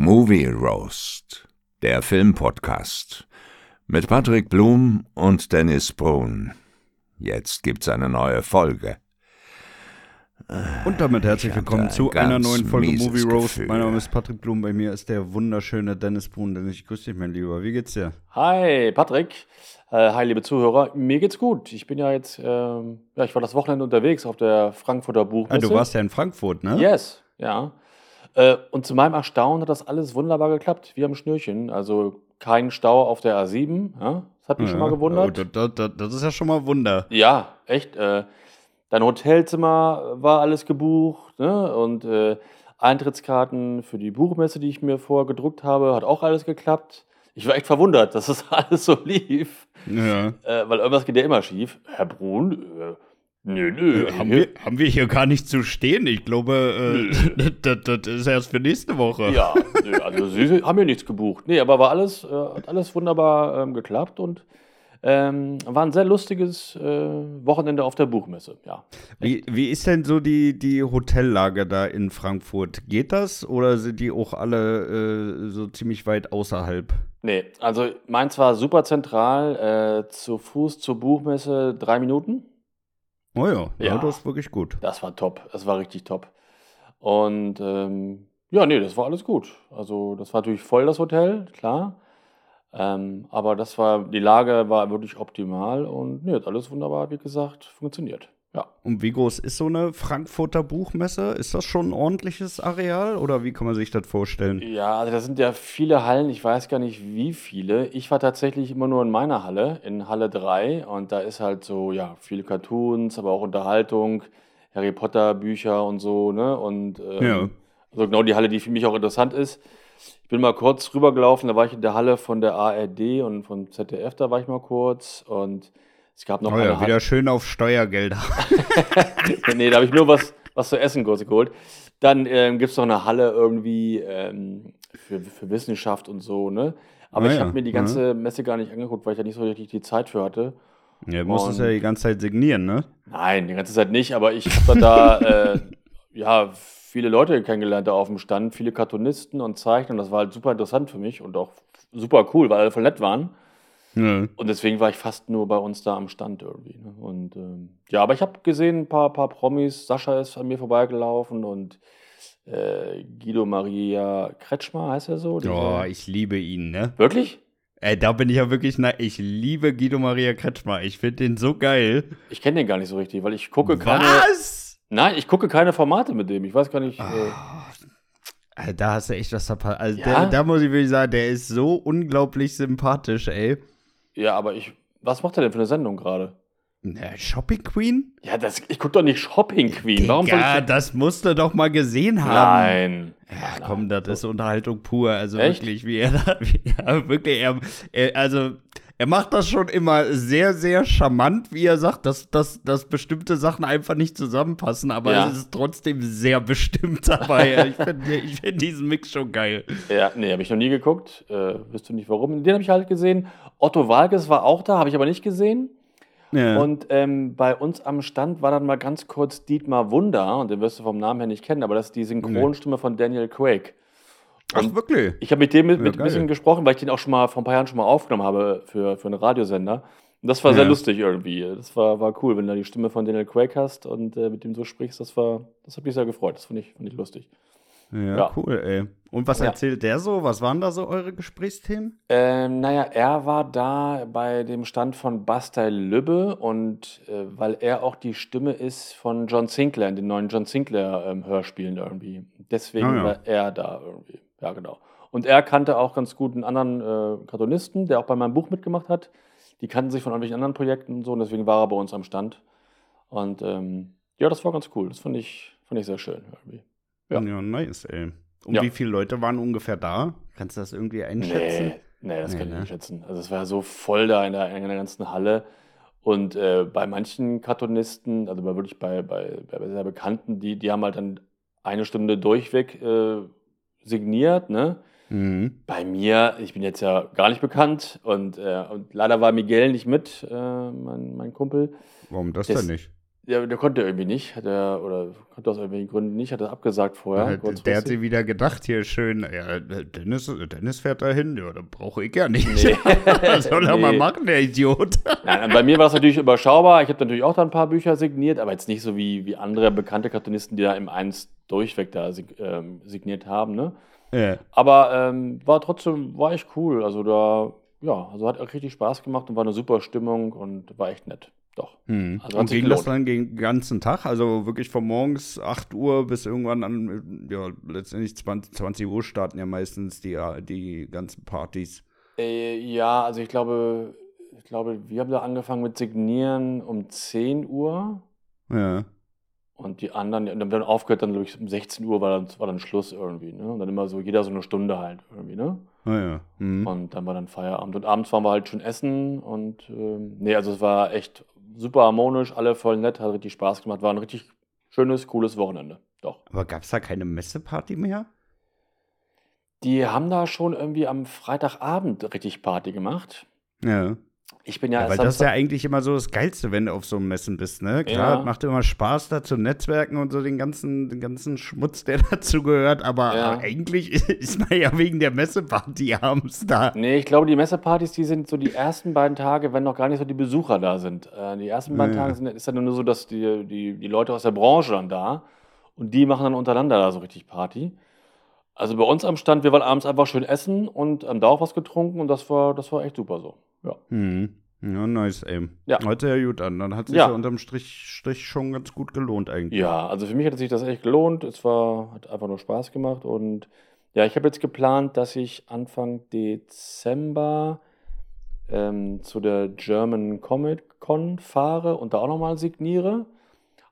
Movie Roast, der Filmpodcast mit Patrick Blum und Dennis Brun. Jetzt gibt's eine neue Folge. Und damit herzlich willkommen ein zu einer neuen Folge Movie Roast. Gefühl. Mein Name ist Patrick Blum, bei mir ist der wunderschöne Dennis Brun. Dennis, ich grüße dich, mein Lieber. Wie geht's dir? Hi, Patrick. Äh, hi, liebe Zuhörer. Mir geht's gut. Ich bin ja jetzt, ähm, ja, ich war das Wochenende unterwegs auf der Frankfurter Ah, Buchmesse. du warst ja in Frankfurt, ne? Yes, ja. Äh, und zu meinem Erstaunen hat das alles wunderbar geklappt, wie am Schnürchen. Also kein Stau auf der A7. Ja? Das hat mich schon mal Oh, gewundert. das, das, das, ist ja schon mal Wunder. Ja, echt. Äh, dein Hotelzimmer war alles gebucht ne? und äh, Eintrittskarten für die Buchmesse, die ich mir vorher gedruckt habe, hat auch alles geklappt. Ich war echt verwundert, dass das alles so lief, Ja. äh, weil irgendwas geht ja immer schief. Herr Brun, äh, nö, nö. Äh, haben, wir, haben wir hier gar nicht zu stehen? Ich glaube, äh, das, das ist erst für nächste Woche. Ja, nö, also Sie haben ja nichts gebucht. Nee, aber war alles, äh, hat alles wunderbar ähm, geklappt und ähm, war ein sehr lustiges äh, Wochenende auf der Buchmesse. Ja. Wie, wie ist denn so die, die Hotellage da in Frankfurt? Geht das oder sind die auch alle äh, so ziemlich weit außerhalb? Nee, also meins war super zentral, äh, zu Fuß zur Buchmesse drei Minuten. Oh ja, ja. Ja. das ist wirklich gut. Das war top, das war richtig top. Und ähm, ja, nee, das war alles gut. Also das war natürlich voll das Hotel, klar. Ähm, aber das war, die Lage war wirklich optimal und nee, hat alles wunderbar, wie gesagt, funktioniert. Ja. Und wie groß ist so eine Frankfurter Buchmesse? Ist das schon ein ordentliches Areal oder wie kann man sich das vorstellen? Ja, also da sind ja viele Hallen, ich weiß gar nicht wie viele. Ich war tatsächlich immer nur in meiner Halle, in Halle 3 und da ist halt so, ja, viele Cartoons, aber auch Unterhaltung, Harry Potter Bücher und so, ne? Und ähm, Ja. also genau die Halle, die für mich auch interessant ist. Ich bin mal kurz rübergelaufen, da war ich in der Halle von der ARD und vom ZDF, da war ich mal kurz und es gab noch Oh ja, wieder schön auf Steuergelder. nee, da habe ich nur was, was zu essen kurz geholt. Dann ähm, gibt es noch eine Halle irgendwie ähm, für, für Wissenschaft und so, ne? Aber Ah ich ja, habe mir die ganze Messe gar nicht angeguckt, weil ich da nicht so richtig die Zeit für hatte. Ja, du musst es Und- ja die ganze Zeit signieren, ne? Nein, die ganze Zeit nicht, aber ich habe da äh, ja, viele Leute kennengelernt da auf dem Stand, viele Cartoonisten und Zeichner. Und das war halt super interessant für mich und auch super cool, weil alle voll nett waren. Ja. Und deswegen war ich fast nur bei uns da am Stand irgendwie. Ne? Und ähm, ja, aber ich habe gesehen, ein paar, paar Promis. Sascha ist an mir vorbeigelaufen und äh, Guido Maria Kretschmer heißt er so. Oh, dieser- ich liebe ihn, ne? Wirklich? Ey, da bin ich ja wirklich, na, ich liebe Guido Maria Kretschmer. Ich finde den so geil. Ich kenne den gar nicht so richtig, weil ich gucke keine. Was? Nein, ich gucke keine Formate mit dem. Ich weiß gar nicht. Äh, Alter, da hast du echt was verpasst. Also, Ja? da muss ich wirklich sagen, der ist so unglaublich sympathisch, ey. Ja, aber ich. Was macht er denn für eine Sendung gerade? Na, Shopping Queen? Ja, das, ich gucke doch nicht Shopping Queen. Warum Ja, ich. das musst du doch mal gesehen haben. Nein. Ja, komm, das ist Unterhaltung pur. Also Echt? wirklich, wie er da, wie, ja, wirklich, er, er, also er macht das schon immer sehr, sehr charmant, wie er sagt, dass, dass, dass bestimmte Sachen einfach nicht zusammenpassen, aber Ja. es ist trotzdem sehr bestimmt dabei. ich finde find diesen Mix schon geil. Ja, nee, habe ich noch nie geguckt. Äh, wisst du nicht warum? Den habe ich halt gesehen. Otto Walkes war auch da, habe ich aber nicht gesehen. Ja. Und ähm, bei uns am Stand war dann mal ganz kurz Dietmar Wunder, und den wirst du vom Namen her nicht kennen, aber das ist die Synchronstimme von Daniel Craig. Ach, wirklich? Ich habe mit dem mit, Ja, mit ein bisschen gesprochen, weil ich den auch schon mal vor ein paar Jahren schon mal aufgenommen habe für, für einen Radiosender. Und das war sehr Ja. lustig irgendwie. Das war, war cool, wenn du da die Stimme von Daniel Craig hast und äh, mit dem so sprichst. Das war, das hat mich sehr gefreut. Das fand ich, fand ich lustig. Ja, Ja. cool, ey. Und was Ja. erzählt der so? Was waren da so eure Gesprächsthemen? Ähm, naja, er war da bei dem Stand von Bastei Lübbe und äh, weil er auch die Stimme ist von John Sinclair in den neuen John Sinclair ähm, irgendwie. Deswegen Ah, ja. war er da irgendwie. Ja, genau. Und er kannte auch ganz gut einen anderen äh, Cartoonisten, der auch bei meinem Buch mitgemacht hat. Die kannten sich von irgendwelchen anderen Projekten und so und deswegen war er bei uns am Stand. Und ähm, ja, das war ganz cool. Das fand ich, fand ich sehr schön irgendwie. Ja. Ja, nice, ey. Und Ja. wie viele Leute waren ungefähr da? Kannst du das irgendwie einschätzen? Nee, nee das Nee, kann ich ne? nicht schätzen. Also es war so voll da in der, in der ganzen Halle. Und äh, bei manchen Cartoonisten, also bei wirklich bei, bei, bei sehr Bekannten, die, die haben halt dann eine Stunde durchweg äh, signiert, ne? Mhm. Bei mir, ich bin jetzt ja gar nicht bekannt und, äh, und leider war Miguel nicht mit, äh, mein, mein Kumpel. Warum das Das- denn nicht? Ja, der konnte irgendwie nicht, hat er, oder konnte aus irgendwelchen Gründen nicht, hat er abgesagt vorher. Ja, der hat sich wieder gedacht, hier schön, ja, Dennis, Dennis fährt dahin, ja, dann brauche ich ja nicht. Nee. Was soll er mal Nee. machen, der Idiot? Nein, bei mir war es natürlich überschaubar. Ich habe natürlich auch da ein paar Bücher signiert, aber jetzt nicht so wie, wie andere bekannte Cartoonisten, die da im Eins durchweg da sig ähm, signiert haben. Ne? Ja. Aber ähm, war trotzdem, war echt cool. Also da, ja, also hat auch richtig Spaß gemacht und war eine super Stimmung und war echt nett. Doch. Hm. Also Und ging das dann den ganzen Tag? Also wirklich von morgens 8 Uhr bis irgendwann an, ja, letztendlich 20, 20 Uhr starten ja meistens die, die ganzen Partys. Äh, ja, also ich glaube, ich glaube, wir haben da angefangen mit Signieren um 10 Uhr Ja. und die anderen, und dann aufgehört dann, glaube ich, um 16 Uhr war dann, war dann Schluss irgendwie. Ne? Und dann immer so, jeder so eine Stunde halt irgendwie, ne? Ah, ja. Hm. Und dann war dann Feierabend. Und abends waren wir halt schon essen und ähm, nee, also es war echt super harmonisch, alle voll nett, hat richtig Spaß gemacht, war ein richtig schönes, cooles Wochenende. Doch. Aber gab es da keine Messeparty mehr? Die haben da schon irgendwie am Freitagabend richtig Party gemacht. Ja. Ich bin ja, Ja, weil das ist ja eigentlich immer so das Geilste, wenn du auf so einem Messen bist, ne? Klar, Ja. es macht immer Spaß da zu netzwerken und so den ganzen, den ganzen Schmutz, der dazu gehört, aber Ja. eigentlich ist man ja wegen der Messeparty abends da. Nee, ich glaube, die Messepartys, die sind so die ersten beiden Tage, wenn noch gar nicht so die Besucher da sind. Äh, die ersten beiden. Tage sind, ist dann nur so, dass die, die, die Leute aus der Branche dann da und die machen dann untereinander da so richtig Party. Also bei uns am Stand, wir waren abends einfach schön essen und haben da auch was getrunken und das war, das war echt super so. Ja. Hm. Ja, nice, ey. Ja. Heute ja gut an. Dann hat sich Ja. ja unterm Strich, Strich schon ganz gut gelohnt eigentlich. Ja, also für mich hat sich das echt gelohnt. Es war, hat einfach nur Spaß gemacht. Und ja, ich habe jetzt geplant, dass ich Anfang Dezember ähm, zu der German Comic Con fahre und da auch nochmal signiere.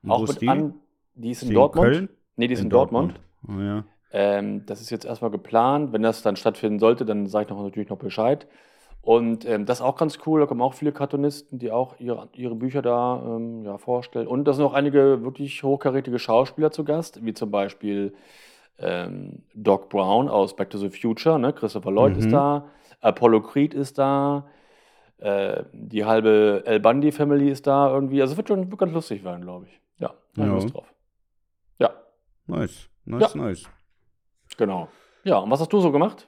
Und auch mit die? An die ist in die in Dortmund. Köln? Nee, die ist in, Dortmund. Oh, ja. Ähm, das ist jetzt erstmal geplant. Wenn das dann stattfinden sollte, dann sage ich noch natürlich noch Bescheid. Und ähm, das ist auch ganz cool. Da kommen auch viele Cartoonisten, die auch ihre, ihre Bücher da ähm, ja, vorstellen. Und da sind auch einige wirklich hochkarätige Schauspieler zu Gast, wie zum Beispiel ähm, Doc Brown aus Back to the Future. Ne? Christopher Lloyd Mhm. ist da. Apollo Creed ist da. Äh, die halbe El Bundy Family ist da irgendwie. Also es wird schon wird ganz lustig werden, glaube ich. Ja, Ja. Lust drauf. Ja, Nice. Nice, Ja. nice. Genau. Ja, und was hast du so gemacht?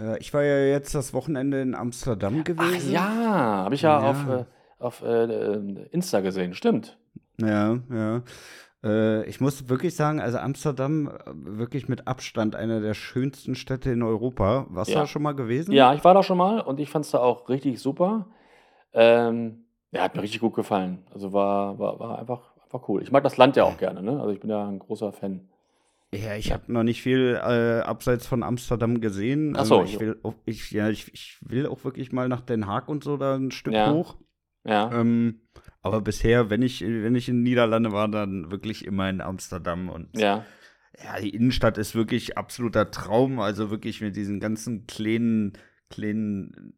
Äh, ich war ja jetzt das Wochenende in Amsterdam Ach gewesen. ja, habe ich ja, Ja. auf, äh, auf äh, äh, Insta gesehen, stimmt. Ja, ja. Äh, ich muss wirklich sagen, also Amsterdam äh, wirklich mit Abstand eine der schönsten Städte in Europa. Warst du Ja. da schon mal gewesen? Ja, ich war da schon mal und ich fand es da auch richtig super. Ähm, ja, hat mir richtig gut gefallen. Also war, war, war einfach, einfach cool. Ich mag das Land ja auch gerne, ne? Also ich bin ja ein großer Fan. Ja, ich habe noch nicht viel äh, abseits von Amsterdam gesehen. Ach so, Also ich jo. will auch, ich, ja, ich, ich will auch wirklich mal nach Den Haag und so da ein Stück Ja. hoch. Ja, Ähm, aber bisher, wenn ich, wenn ich in den Niederlande war, dann wirklich immer in Amsterdam. Und ja, ja, die Innenstadt ist wirklich absoluter Traum. Also wirklich mit diesen ganzen kleinen, kleinen,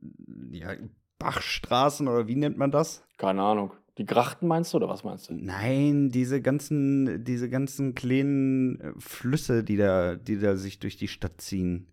ja, Bachstraßen oder wie nennt man das? keine Ahnung. Die Grachten meinst du oder was meinst du? Nein, diese ganzen, diese ganzen kleinen äh, Flüsse, die da, die da sich durch die Stadt ziehen.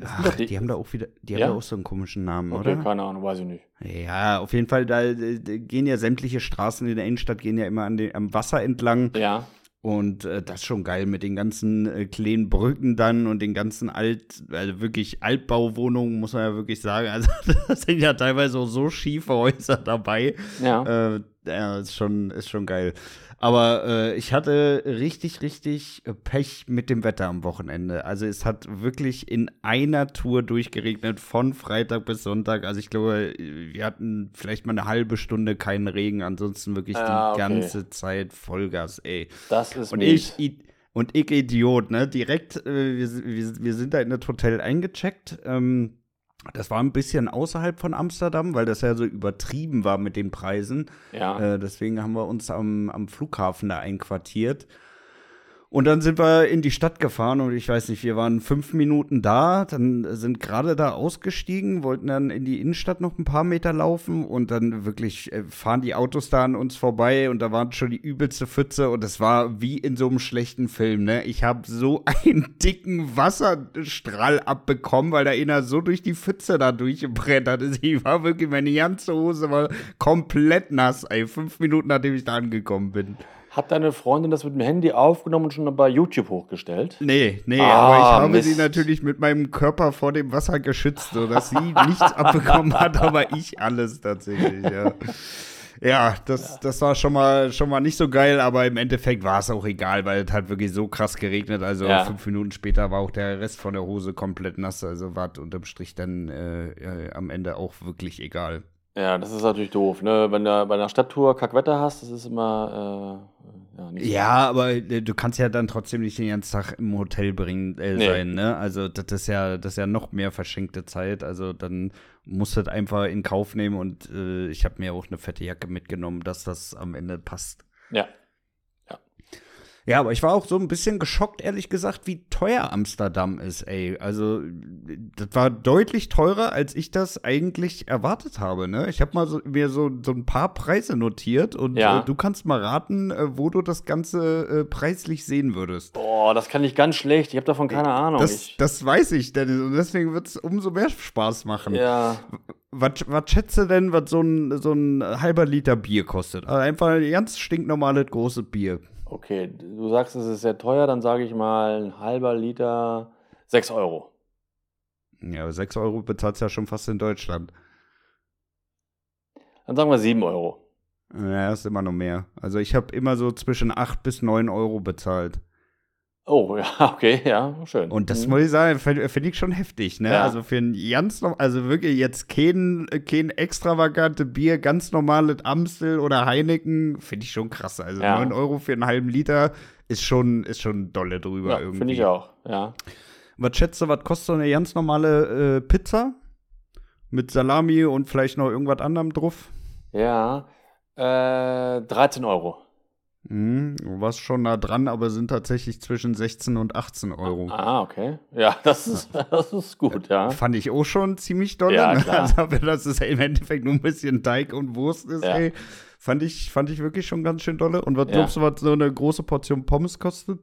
Ach, die- die, haben da auch wieder, die Ja? haben da auch so einen komischen Namen, Okay, oder? keine Ahnung, weiß ich nicht. Ja, auf jeden Fall, da äh, gehen ja sämtliche Straßen in der Innenstadt gehen ja immer an den, am Wasser entlang. Ja, Und äh, das ist schon geil mit den ganzen äh, kleinen Brücken dann und den ganzen Alt, also wirklich Altbauwohnungen, muss man ja wirklich sagen. Also, das sind ja teilweise auch so schiefe Häuser dabei. ja. Äh, ja, ist schon, ist schon geil. Aber äh, ich hatte richtig, richtig Pech mit dem Wetter am Wochenende. Also es hat wirklich in einer Tour durchgeregnet, von Freitag bis Sonntag. Also ich glaube, wir hatten vielleicht mal eine halbe Stunde keinen Regen, ansonsten wirklich Ah, die okay. ganze Zeit Vollgas, ey. Das ist Und mies. ich, und ich Idiot, ne? Direkt, äh, wir, wir, wir sind da in das Hotel eingecheckt. Ähm, das war ein bisschen außerhalb von Amsterdam, weil das ja so übertrieben war mit den Preisen. Ja, Äh, deswegen haben wir uns am, am Flughafen da einquartiert. Und dann sind wir in die Stadt gefahren und ich weiß nicht, wir waren fünf Minuten da, dann sind gerade da ausgestiegen, wollten dann in die Innenstadt noch ein paar Meter laufen und dann wirklich äh, fahren die Autos da an uns vorbei und da waren schon die übelste Pfütze und es war wie in so einem schlechten Film, ne? Ich habe so einen dicken Wasserstrahl abbekommen, weil da einer so durch die Pfütze da durchgebrettert ist. Ich war wirklich, meine ganze Hose war komplett nass, ey, fünf Minuten nachdem ich da angekommen bin. Hat deine Freundin das mit dem Handy aufgenommen und schon bei YouTube hochgestellt? Nee, nee, Ah, aber ich habe Mist. sie natürlich mit meinem Körper vor dem Wasser geschützt, sodass sie nichts abbekommen hat, aber ich alles tatsächlich, ja. Ja, das, das war schon mal, schon mal nicht so geil, aber im Endeffekt war es auch egal, weil es hat wirklich so krass geregnet. Also Ja. fünf Minuten später war auch der Rest von der Hose komplett nass. Also war es unterm Strich dann äh, äh, am Ende auch wirklich egal. Ja, das ist natürlich doof, ne? Wenn du bei einer Stadttour Kackwetter hast, das ist immer äh, ja, nicht so Ja, aber äh, du kannst ja dann trotzdem nicht den ganzen Tag im Hotel bringen äh, Nee. sein, ne? Also das ist ja, das ist ja noch mehr verschenkte Zeit. Also dann musst du das einfach in Kauf nehmen und äh, ich habe mir auch eine fette Jacke mitgenommen, dass das am Ende passt. Ja. Ja, aber ich war auch so ein bisschen geschockt, ehrlich gesagt, wie teuer Amsterdam ist, ey. Also, das war deutlich teurer, als ich das eigentlich erwartet habe, ne? Ich habe mal so, mir so, so ein paar Preise notiert und Ja. äh, du kannst mal raten, äh, wo du das Ganze äh, preislich sehen würdest. Boah, das kann ich ganz schlecht. Ich habe davon keine Ahnung. Das, das weiß ich, Dennis, und deswegen wird es umso mehr Spaß machen. ja, Was, was schätzt du denn, was so ein, so ein halber Liter Bier kostet? Also einfach ein ganz stinknormales großes Bier. Okay. Du sagst, es ist sehr teuer, dann sage ich mal ein halber Liter 6 Euro. Ja, aber 6 Euro bezahlst du ja schon fast in Deutschland. Dann sagen wir 7 Euro. Ja, ist immer noch mehr. Also ich habe immer so zwischen 8 bis 9 Euro bezahlt. Oh, ja, okay, ja, schön. Und das Mhm. muss ich sagen, finde find ich schon heftig, ne? Ja. Also für ein ganz also wirklich jetzt kein, kein extravagante Bier, ganz normales Amstel oder Heineken, finde ich schon krass. Also Ja. 9 Euro für einen halben Liter ist schon, ist schon dolle drüber ja, irgendwie. finde ich auch, ja. Was schätzt du, was kostet so eine ganz normale äh, Pizza? Mit Salami und vielleicht noch irgendwas anderem drauf? Ja, äh, 13 Euro. Mhm, du warst schon nah dran, aber sind tatsächlich zwischen 16 und 18 Euro. Ah, okay. Ja, das ist, das ist gut, ja. Fand ich auch schon ziemlich doll. Ja, ne? klar. Also, aber dass es im Endeffekt nur ein bisschen Teig und Wurst ist, Ja. ey, fand ich, fand ich wirklich schon ganz schön dolle. Und was Ja. glaubst du, was so eine große Portion Pommes kostet?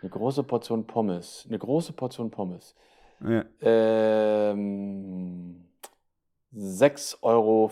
Eine große Portion Pommes. Eine große Portion Pommes. Ja. Ähm, 6,50 Euro.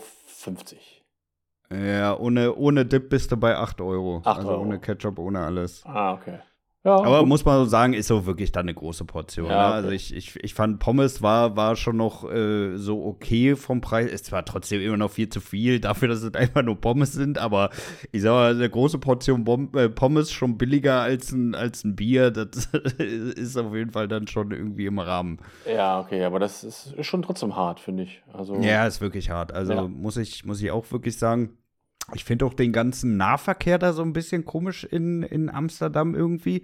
Ja, ohne, ohne Dip bist du bei 8 Euro. 8 also Euro. ohne Ketchup, ohne alles. Ah, okay. Ja, Aber muss man so sagen, ist so wirklich dann eine große Portion. Ja, ne? okay. Also ich, ich, ich fand Pommes war, war schon noch äh, so okay vom Preis. Es war trotzdem immer noch viel zu viel dafür, dass es einfach nur Pommes sind. Aber ich sag mal, eine große Portion Bom äh, Pommes schon billiger als ein, als ein Bier. Das ist auf jeden Fall dann schon irgendwie im Rahmen. ja, okay, aber das ist, ist schon trotzdem hart, finde ich. Also, Ja, ist wirklich hart. Also Ja. muss, ich, muss ich auch wirklich sagen, ich finde auch den ganzen Nahverkehr da so ein bisschen komisch in, in Amsterdam irgendwie.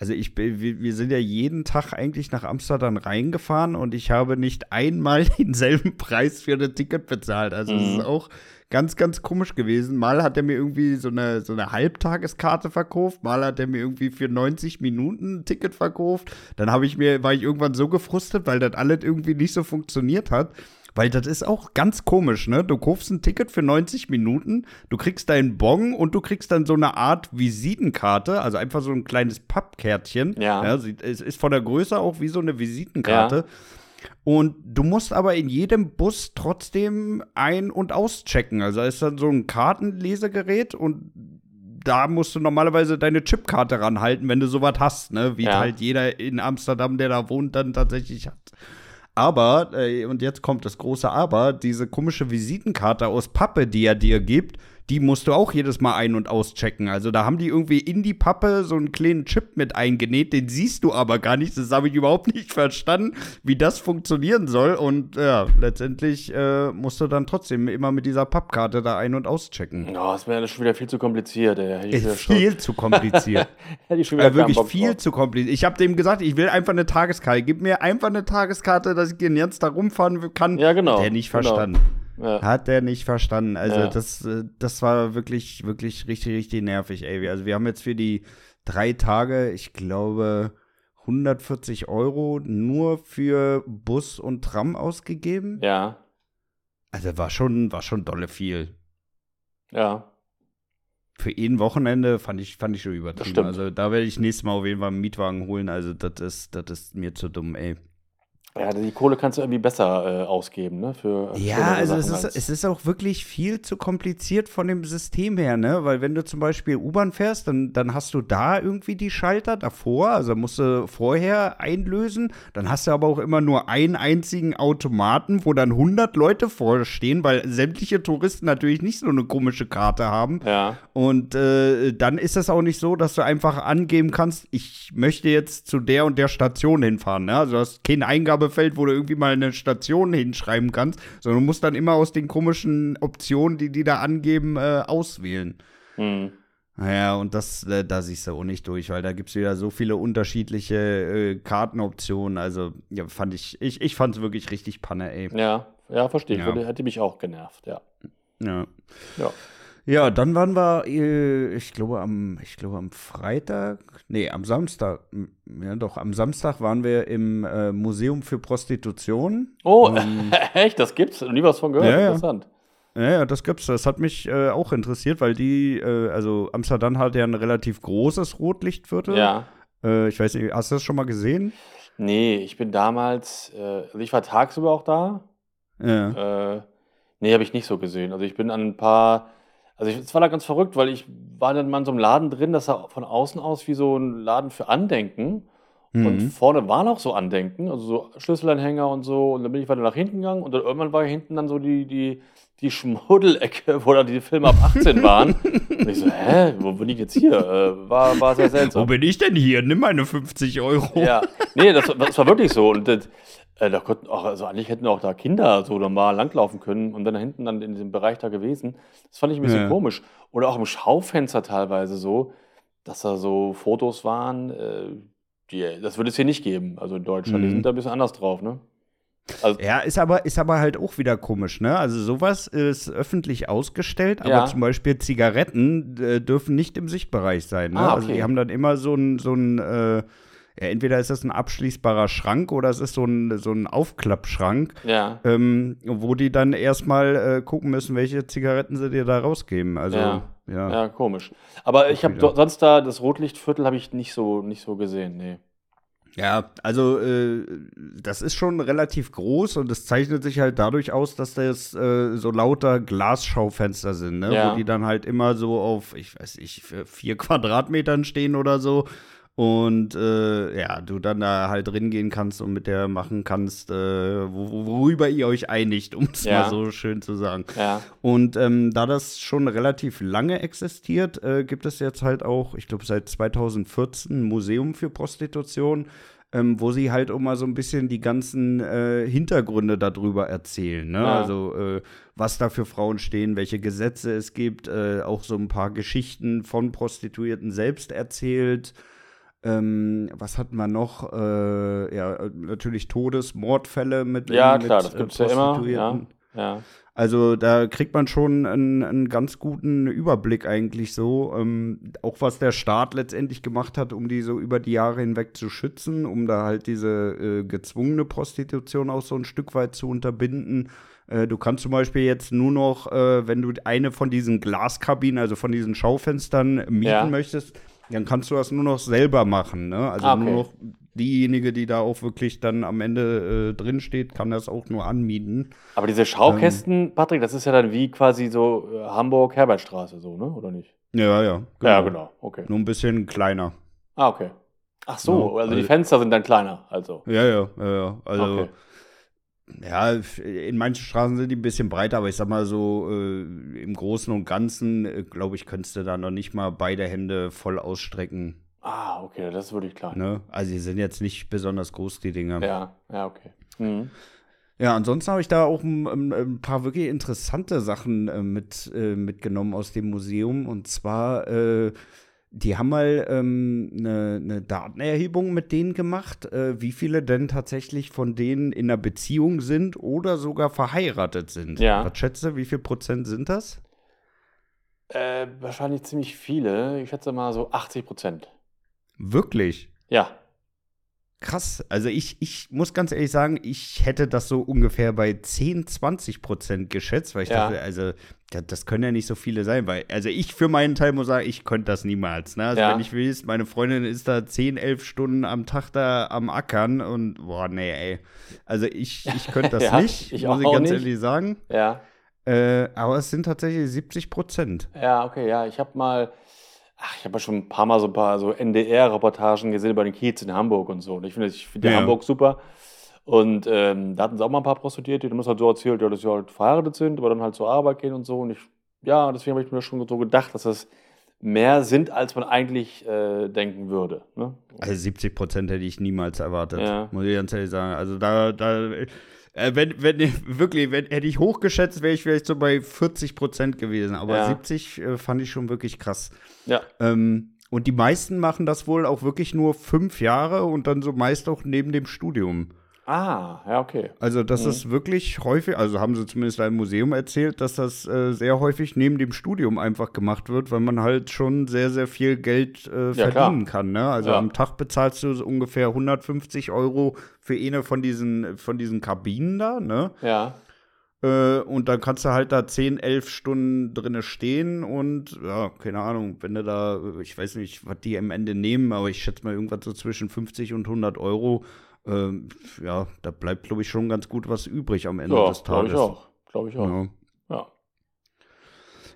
Also ich bin, wir, wir sind ja jeden Tag eigentlich nach Amsterdam reingefahren und ich habe nicht einmal denselben Preis für ein Ticket bezahlt. Also es Mhm. ist auch ganz, ganz komisch gewesen. Mal hat er mir irgendwie so eine, so eine Halbtageskarte verkauft, mal hat er mir irgendwie für 90 Minuten ein Ticket verkauft. Dann habe ich mir, war ich irgendwann so gefrustet, weil das alles irgendwie nicht so funktioniert hat. Weil das ist auch ganz komisch, ne? Du kaufst ein Ticket für 90 Minuten, du kriegst deinen Bon und du kriegst dann so eine Art Visitenkarte, also einfach so ein kleines Pappkärtchen. Ja. sieht- es ist von der Größe auch wie so eine Visitenkarte. Und du musst aber in jedem Bus trotzdem ein- und auschecken. Also da ist dann so ein Kartenlesegerät und da musst du normalerweise deine Chipkarte ranhalten, wenn du sowas hast, ne? Wie Ja. halt jeder in Amsterdam, der da wohnt, dann tatsächlich hat. Aber, äh, und jetzt kommt das große Aber, diese komische Visitenkarte aus Pappe, die er dir gibt, die musst du auch jedes Mal ein- und auschecken. Also da haben die irgendwie in die Pappe so einen kleinen Chip mit eingenäht, den siehst du aber gar nicht. Das habe ich überhaupt nicht verstanden, wie das funktionieren soll. Und ja, letztendlich äh, musst du dann trotzdem immer mit dieser Pappkarte da ein- und auschecken. Oh, das wäre schon wieder viel zu kompliziert. Ey. Ist viel zu kompliziert. hätte ich schon wieder Äh, wirklich viel zu kompliziert. Ich habe dem gesagt, ich will einfach eine Tageskarte. Gib mir einfach eine Tageskarte, dass ich den jetzt da rumfahren kann. Ja, genau. Hat der nicht Genau. Ja. Hat der nicht verstanden. Also Ja. das, äh, das war wirklich, wirklich richtig, richtig nervig, ey. Also wir haben jetzt für die drei Tage, ich glaube, 140 Euro nur für Bus und Tram ausgegeben. Ja. Also war schon, war schon dolle viel. Ja. Für ein Wochenende fand ich, fand ich schon übertrieben. Also da werde ich nächstes Mal auf jeden Fall einen Mietwagen holen. Also das ist, das ist mir zu dumm, ey. Ja, die Kohle kannst du irgendwie besser äh, ausgeben, ne? Für Ja, schönere also es ist, es ist auch wirklich viel zu kompliziert von dem System her, ne? Weil wenn du zum Beispiel U-Bahn fährst, dann, dann hast du da irgendwie die Schalter davor, also musst du vorher einlösen. Dann hast du aber auch immer nur einen einzigen Automaten, wo dann 100 Leute vorstehen, weil sämtliche Touristen natürlich nicht so eine komische Karte haben. Ja. Und äh, dann ist es auch nicht so, dass du einfach angeben kannst, ich möchte jetzt zu der und der Station hinfahren. Ne? Also du hast kein Eingabefeld, wo du irgendwie mal eine Station hinschreiben kannst, sondern du musst dann immer aus den komischen Optionen, die die da angeben, äh, auswählen. Hm. Naja, und das, äh, da siehst du auch nicht durch, weil da gibt es wieder so viele unterschiedliche äh, Kartenoptionen. Also, ja, fand ich, ich, ich fand es wirklich richtig Panne, ey. Ja, ja, verstehe ich. Ja. Hätte mich auch genervt, ja. Ja. Ja. Ja, dann waren wir, äh, ich glaube am, ich glaube am Freitag, nee, am Samstag, ja doch, am Samstag waren wir im äh, Museum für Prostitution. Oh, Ähm, echt? Das gibt's? Nie was von gehört. Ja. Interessant. Ja, ja, das gibt's. Das hat mich äh, auch interessiert, weil die, äh, also Amsterdam hat ja ein relativ großes Rotlichtviertel. Ja. Äh, ich weiß nicht, hast du das schon mal gesehen? Nee, ich bin damals, äh, also ich war tagsüber auch da. Ja. Nee, habe ich nicht so gesehen. Also ich bin an ein paar, also ich- es war da ganz verrückt, weil ich war dann mal in so einem Laden drin, das sah von außen aus wie so ein Laden für Andenken. Und Mhm. vorne waren auch so Andenken, also so Schlüsselanhänger und so. Und dann bin ich weiter nach hinten gegangen und dann irgendwann war hinten dann so die, die, die Schmuddelecke, wo dann die Filme ab 18 waren. und ich so, hä, wo bin ich jetzt hier? Äh, war, war sehr Wo seltsam. bin ich denn hier? Nimm meine 50 Euro. Ja, nee, das, das war wirklich so. Und das, äh, da konnten auch, also eigentlich hätten auch da Kinder so normal langlaufen können und dann da hinten dann in diesem Bereich da gewesen. Das fand ich ein bisschen Ja. komisch. Oder auch im Schaufenster teilweise so, dass da so Fotos waren, äh, die, das würde es hier nicht geben. Also in Deutschland, die Mhm. sind da ein bisschen anders drauf, ne? Also, Ja, ist aber, ist aber halt auch wieder komisch, ne? Also sowas ist öffentlich ausgestellt, aber Ja. zum Beispiel Zigaretten äh, dürfen nicht im Sichtbereich sein, ne? Ah, Also okay. die haben dann immer so ein, so ein äh, ja, entweder ist das ein abschließbarer Schrank oder es ist so ein, so ein Aufklappschrank, ja. ähm, wo die dann erstmal äh, gucken müssen, welche Zigaretten sie dir da rausgeben. Also, Ja. ja. Ja, komisch. Aber ich habe sonst da, das Rotlichtviertel habe ich nicht so, nicht so gesehen, nee. Ja, also äh, das ist schon relativ groß und es zeichnet sich halt dadurch aus, dass das äh, so lauter Glasschaufenster sind, ne? Ja. wo die dann halt immer so auf, ich weiß nicht, vier Quadratmetern stehen oder so. Und äh, ja, du dann da halt drin gehen kannst und mit der machen kannst, äh, wo, worüber ihr euch einigt, um es Ja. mal so schön zu sagen. Ja. Und ähm, da das schon relativ lange existiert, äh, gibt es jetzt halt auch, ich glaube seit 2014, ein Museum für Prostitution, ähm, wo sie halt auch mal so ein bisschen die ganzen äh, Hintergründe darüber erzählen. Ne? Ja. Also äh, was da für Frauen stehen, welche Gesetze es gibt, äh, auch so ein paar Geschichten von Prostituierten selbst erzählt. Ähm, was hatten wir noch? Äh, ja, äh, natürlich Todes-, Mordfälle mit Ja, mit, klar, das äh, gibt's ja immer. Ja. Prostituierten. Ja. Also da kriegt man schon einen, einen ganz guten Überblick eigentlich so, ähm, auch was der Staat letztendlich gemacht hat, um die so über die Jahre hinweg zu schützen, um da halt diese äh, gezwungene Prostitution auch so ein Stück weit zu unterbinden. Äh, du kannst zum Beispiel jetzt nur noch, äh, wenn du eine von diesen Glaskabinen, also von diesen Schaufenstern mieten Ja. möchtest, dann kannst du das nur noch selber machen. Ne? Also Ah, okay. nur noch diejenige, die da auch wirklich dann am Ende äh, drin steht, kann das auch nur anmieten. Aber diese Ähm. Schaukästen, Patrick, das ist ja dann wie quasi so äh, Hamburg-Herbertstraße, so, ne? Oder nicht? Ja, ja. Ja, genau. Okay. Nur ein bisschen kleiner. Ah, okay. Ach so, Genau, also die also- Fenster sind dann kleiner, also. Ja, ja, ja, ja. Also, Okay. Ja, in manchen Straßen sind die ein bisschen breiter, aber ich sag mal so, äh, im Großen und Ganzen, äh, glaube ich, könntest du da noch nicht mal beide Hände voll ausstrecken. Ah, okay, das ist wirklich klar. Ne? Also, die sind jetzt nicht besonders groß, die Dinger. Ja, ja, okay. Mhm. Ja, ansonsten habe ich da auch ein, ein, ein paar wirklich interessante Sachen äh, mit, äh, mitgenommen aus dem Museum. Und zwar, äh, die haben mal ähm, eine, eine Datenerhebung mit denen gemacht, äh, wie viele denn tatsächlich von denen in einer Beziehung sind oder sogar verheiratet sind. Ja. Was schätzt du, wie viel Prozent sind das? Äh, wahrscheinlich ziemlich viele. Ich schätze mal so 80 Prozent. Wirklich? Ja. Krass. Also ich, ich muss ganz ehrlich sagen, ich hätte das so ungefähr bei 10, 20 Prozent geschätzt, weil ich Ja. dachte, also das, können ja nicht so viele sein, weil, also ich für meinen Teil muss sagen, ich könnte das niemals. Ne? Also Ja. wenn ich will, meine Freundin ist da 10, 11 Stunden am Tag da am Ackern und boah, nee, ey. Also ich, ich könnte das Ja, nicht, ich muss ich ganz nicht. ehrlich sagen. Ja. Äh, aber es sind tatsächlich 70 Prozent. Ja, okay, ja. Ich habe mal, ach, ich habe ja schon ein paar Mal so ein paar so NDR-Reportagen gesehen über den Kiez in Hamburg und so. Und ich finde ich finde Ja. Hamburg super. Und ähm, da hatten sie auch mal ein paar Prostituierte, die haben es halt so erzählt, ja, dass sie halt verheiratet sind, aber dann halt zur Arbeit gehen und so. Und ich, ja, deswegen habe ich mir schon so gedacht, dass das mehr sind, als man eigentlich äh, denken würde. Ne? Also 70 Prozent hätte ich niemals erwartet, Ja. muss ich ganz ehrlich sagen. Also da, da äh, wenn, wenn wirklich, wenn, hätte ich hochgeschätzt, wäre ich vielleicht so bei 40 Prozent gewesen. Aber Ja. 70 äh, fand ich schon wirklich krass. Ja. Ähm, und die meisten machen das wohl auch wirklich nur fünf Jahre und dann so meist auch neben dem Studium. Ah, ja, okay. Also das Mhm. ist wirklich häufig, also haben sie zumindest im Museum erzählt, dass das äh, sehr häufig neben dem Studium einfach gemacht wird, weil man halt schon sehr, sehr viel Geld äh, Ja, verdienen kann. Ne? Also Ja. am Tag bezahlst du so ungefähr 150 Euro für eine von diesen, von diesen Kabinen da, ne? Ja. Äh, und dann kannst du halt da 10, 11 Stunden drinne stehen und ja, keine Ahnung, wenn du da, ich weiß nicht, was die am Ende nehmen, aber ich schätze mal irgendwas so zwischen 50 und 100 Euro. Ähm, ja, da bleibt, glaube ich, schon ganz gut was übrig am Ende Ja, des glaube Tages. ich auch. Glaube ich auch. Ja. Ja.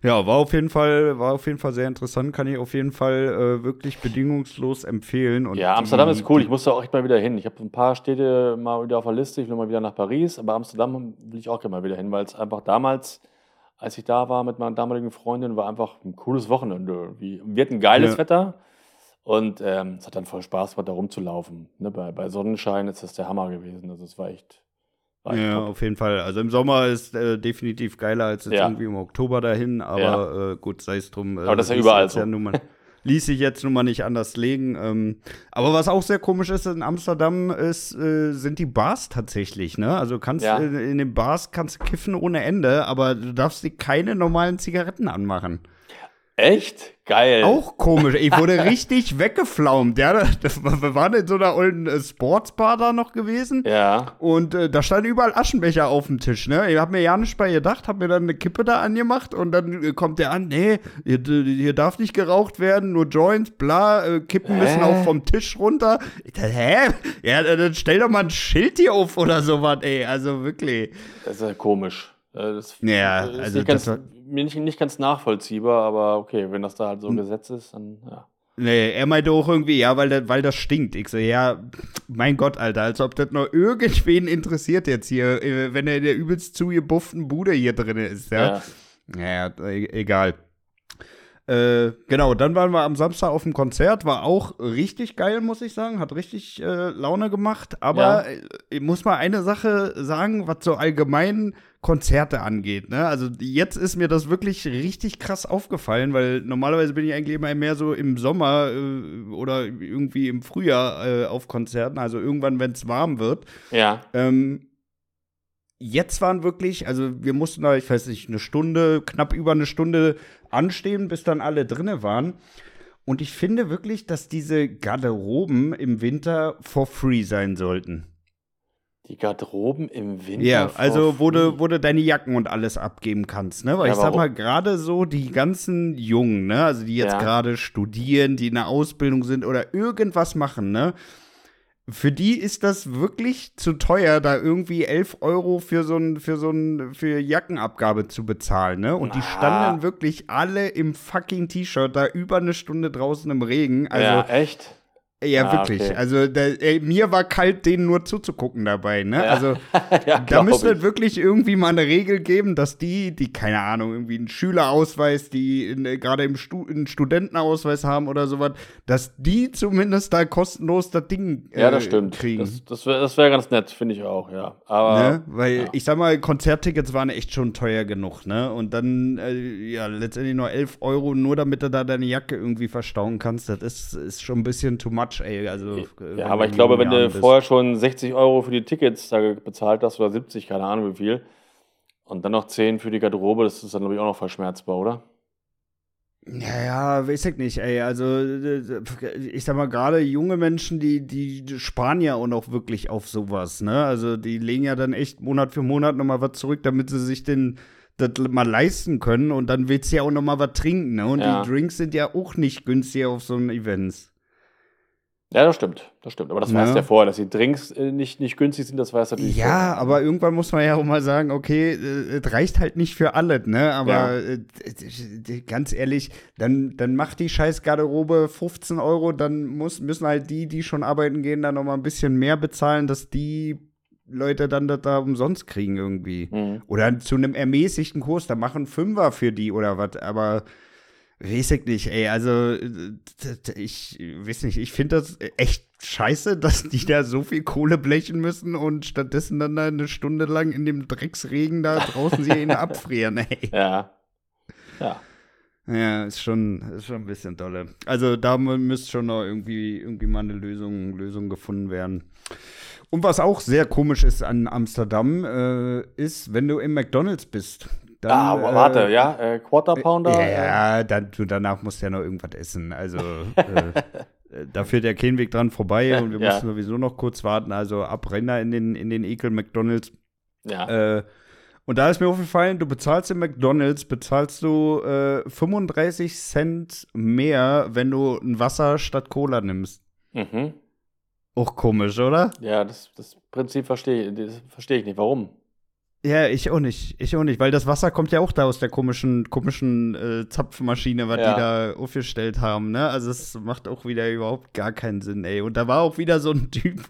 ja, war auf jeden Fall, war auf jeden Fall sehr interessant, kann ich auf jeden Fall äh, wirklich bedingungslos empfehlen. Und Ja, Amsterdam die- ist cool. Ich muss da auch echt mal wieder hin. Ich habe ein paar Städte mal wieder auf der Liste. Ich will mal wieder nach Paris, aber Amsterdam will ich auch gerne mal wieder hin, weil es einfach damals, als ich da war mit meiner damaligen Freundin, war einfach ein cooles Wochenende. Wir hatten geiles Ja. Wetter und ähm, es hat dann voll Spaß gemacht, da rumzulaufen. Ne? Bei, bei Sonnenschein ist das der Hammer gewesen. Also es war echt, war echt Ja, top. auf jeden Fall. Also im Sommer ist äh, definitiv geiler als jetzt Ja. irgendwie im Oktober dahin, aber äh, gut, sei es drum. Äh, Aber das ist ja überall so. Ja mal, ließ sich jetzt nun mal nicht anders legen. Ähm, aber was auch sehr komisch ist in Amsterdam, ist, äh, sind die Bars tatsächlich, ne? Also kannst Ja. äh, in den Bars kannst du kiffen ohne Ende, aber du darfst dir keine normalen Zigaretten anmachen. Echt? Geil. Auch komisch. Ich wurde richtig weggeflaumt. Ja, das, wir waren in so einer olden äh, Sportsbar da noch gewesen. Ja. Und äh, da standen überall Aschenbecher auf dem Tisch, ne? Ich hab mir ja nicht bei gedacht, hab mir dann eine Kippe da angemacht und dann äh, kommt der an, nee, hier, hier darf nicht geraucht werden, nur Joints, bla, äh, Kippen müssen Hä? auch vom Tisch runter. Ich dachte, hä? Ja, dann stell doch mal ein Schild hier auf oder sowas, ey. Also wirklich. Das ist ja komisch. Äh, Das Ja, ist also das war- mir nicht, nicht ganz nachvollziehbar, aber okay, wenn das da halt so Hm. ein Gesetz ist, dann ja. Nee, er meinte auch irgendwie, ja, weil, das- weil das stinkt. Ich so, ja, mein Gott, Alter, als ob das noch irgendwen interessiert jetzt hier, äh, wenn er in der übelst zugebufften Bude hier drin ist, ja. Ja. Ja, e egal. Äh, genau, dann waren wir am Samstag auf dem Konzert, war auch richtig geil, muss ich sagen, hat richtig äh, Laune gemacht, aber Ja. äh, ich muss mal eine Sache sagen, was so allgemein Konzerte angeht, ne? Also jetzt ist mir das wirklich richtig krass aufgefallen, weil normalerweise bin ich eigentlich immer mehr so im Sommer äh, oder irgendwie im Frühjahr äh, auf Konzerten, also irgendwann, wenn es warm wird. Ja. Ähm, jetzt waren wirklich, also wir mussten da, ich weiß nicht, eine Stunde, knapp über eine Stunde anstehen, bis dann alle drinne waren. Und ich finde wirklich, dass diese Garderoben im Winter for free sein sollten. Die Garderoben im Winter. Ja, also wo du, wo du deine Jacken und alles abgeben kannst, ne? Weil Ja, ich sag mal, gerade so die ganzen Jungen, ne? Also die jetzt Ja. gerade studieren, die in der Ausbildung sind oder irgendwas machen, ne? Für die ist das wirklich zu teuer, da irgendwie 11 Euro für so ein, für so ein, für Jackenabgabe zu bezahlen, ne? Und die Na. standen wirklich alle im fucking T-Shirt da über eine Stunde draußen im Regen. Also, ja, echt? Ja, Ah, wirklich. okay. Also, da, ey, mir war kalt, denen nur zuzugucken dabei, ne? Ja. Also, ja, da müsste es wirklich irgendwie mal eine Regel geben, dass die, die, keine Ahnung, irgendwie einen Schülerausweis, die äh, gerade im Stu einen Studentenausweis haben oder sowas, dass die zumindest da kostenlos das Ding äh, Ja, das stimmt. kriegen. Das, das wäre wär ganz nett, finde ich auch, ja. Aber Ne? Weil ja. ich sag mal, Konzerttickets waren echt schon teuer genug, ne? Und dann, äh, ja, letztendlich nur 11 Euro, nur damit du da deine Jacke irgendwie verstauen kannst, das ist, ist schon ein bisschen too much, ey. Also, äh, Ja, aber du ich glaube, wenn du bist. vorher schon 60 Euro für die Tickets da bezahlt hast oder 70, keine Ahnung wie viel, und dann noch 10 für die Garderobe, das ist dann, glaube ich, auch noch verschmerzbar, oder? Ja, ja, weiß ich nicht, ey. Also, ich sag mal, gerade junge Menschen, die, die sparen ja auch noch wirklich auf sowas, ne? Also, die legen ja dann echt Monat für Monat nochmal was zurück, damit sie sich den, das mal leisten können und dann willst du ja auch nochmal was trinken, ne? Und Ja. die Drinks sind ja auch nicht günstig auf so einem Events. Ja, das stimmt. Das stimmt. Aber das weißt Ja. du ja vorher, dass die Drinks äh, nicht, nicht günstig sind, das weißt du natürlich Ja, vorher. aber irgendwann muss man ja auch mal sagen, okay, äh, es reicht halt nicht für alle, ne? Aber Ja. äh, ganz ehrlich, dann, dann macht die scheiß Garderobe 15 Euro, dann muss, müssen halt die, die schon arbeiten gehen, dann noch mal ein bisschen mehr bezahlen, dass die Leute dann das da umsonst kriegen irgendwie. Mhm. Oder zu einem ermäßigten Kurs, da machen Fünfer für die oder was, aber weiß ich nicht, ey, also äh, ich weiß nicht, ich finde das echt scheiße, dass die da so viel Kohle blechen müssen und stattdessen dann da eine Stunde lang in dem Drecksregen da draußen sie ihn abfrieren, ey. Ja. Ja. Ja, ist schon, ist schon ein bisschen dolle. Also da mü- müsste schon noch irgendwie, irgendwie mal eine Lösung, Lösung gefunden werden. Und was auch sehr komisch ist an Amsterdam, äh, ist, wenn du im McDonalds bist. Dann, ah, äh, warte, ja, äh, Quarter Pounder. Ja, äh, ja dann, du, danach musst du ja noch irgendwas essen. Also äh, äh, da führt ja kein Weg dran vorbei und wir Ja. mussten sowieso noch kurz warten. Also Abrenner in den, in den Ekel McDonalds. ja. Äh, und da ist mir aufgefallen, du bezahlst im McDonalds, bezahlst du äh, 35 Cent mehr, wenn du ein Wasser statt Cola nimmst. Mhm. Auch komisch, oder? Ja, das, das Prinzip verstehe verstehe ich nicht. Warum? Ja, ich auch nicht. Ich auch nicht, weil das Wasser kommt ja auch da aus der komischen, komischen äh, Zapfmaschine, was Ja. die da aufgestellt haben, ne? Also es macht auch wieder überhaupt gar keinen Sinn, ey. Und da war auch wieder so ein Typ.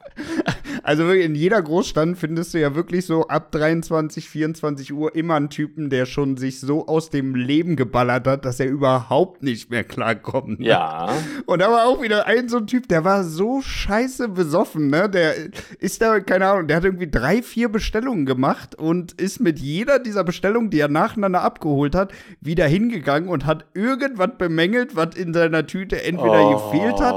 Also wirklich in jeder Großstadt findest du ja wirklich so ab 23, 24 Uhr immer einen Typen, der schon sich so aus dem Leben geballert hat, dass er überhaupt nicht mehr klarkommt. Ne? Ja. Und da war auch wieder ein so ein Typ, der war so scheiße besoffen, ne? Der ist da, keine Ahnung, der hat irgendwie drei, vier Bestellungen gemacht und ist mit jeder dieser Bestellungen, die er nacheinander abgeholt hat, wieder hingegangen und hat irgendwas bemängelt, was in seiner Tüte entweder Oh. gefehlt hat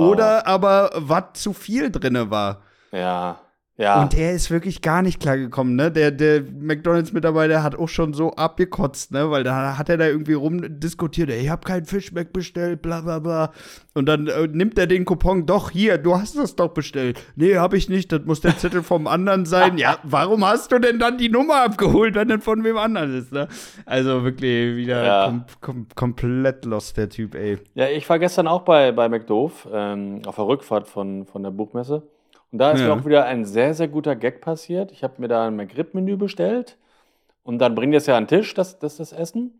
oder aber was zu viel drinne war. Ja. Ja. Und er ist wirklich gar nicht klargekommen, ne? Der, der McDonalds-Mitarbeiter hat auch schon so abgekotzt, ne? Weil da hat er da irgendwie rumdiskutiert, ich hab keinen Fischmeck bestellt, bla bla bla. Und dann äh, nimmt er den Coupon, doch, hier, du hast das doch bestellt. Nee, hab ich nicht, das muss der Zettel vom anderen sein. Ja, warum hast du denn dann die Nummer abgeholt, wenn das von wem anderen ist, ne? Also wirklich wieder Ja. kom kom komplett lost, der Typ, ey. Ja, ich war gestern auch bei, bei McDoof ähm, auf der Rückfahrt von, von der Buchmesse. Und da ist Ja. mir auch wieder ein sehr, sehr guter Gag passiert. Ich habe mir da ein McRib-Menü bestellt und dann bringen die es ja an den Tisch, das, das, das Essen.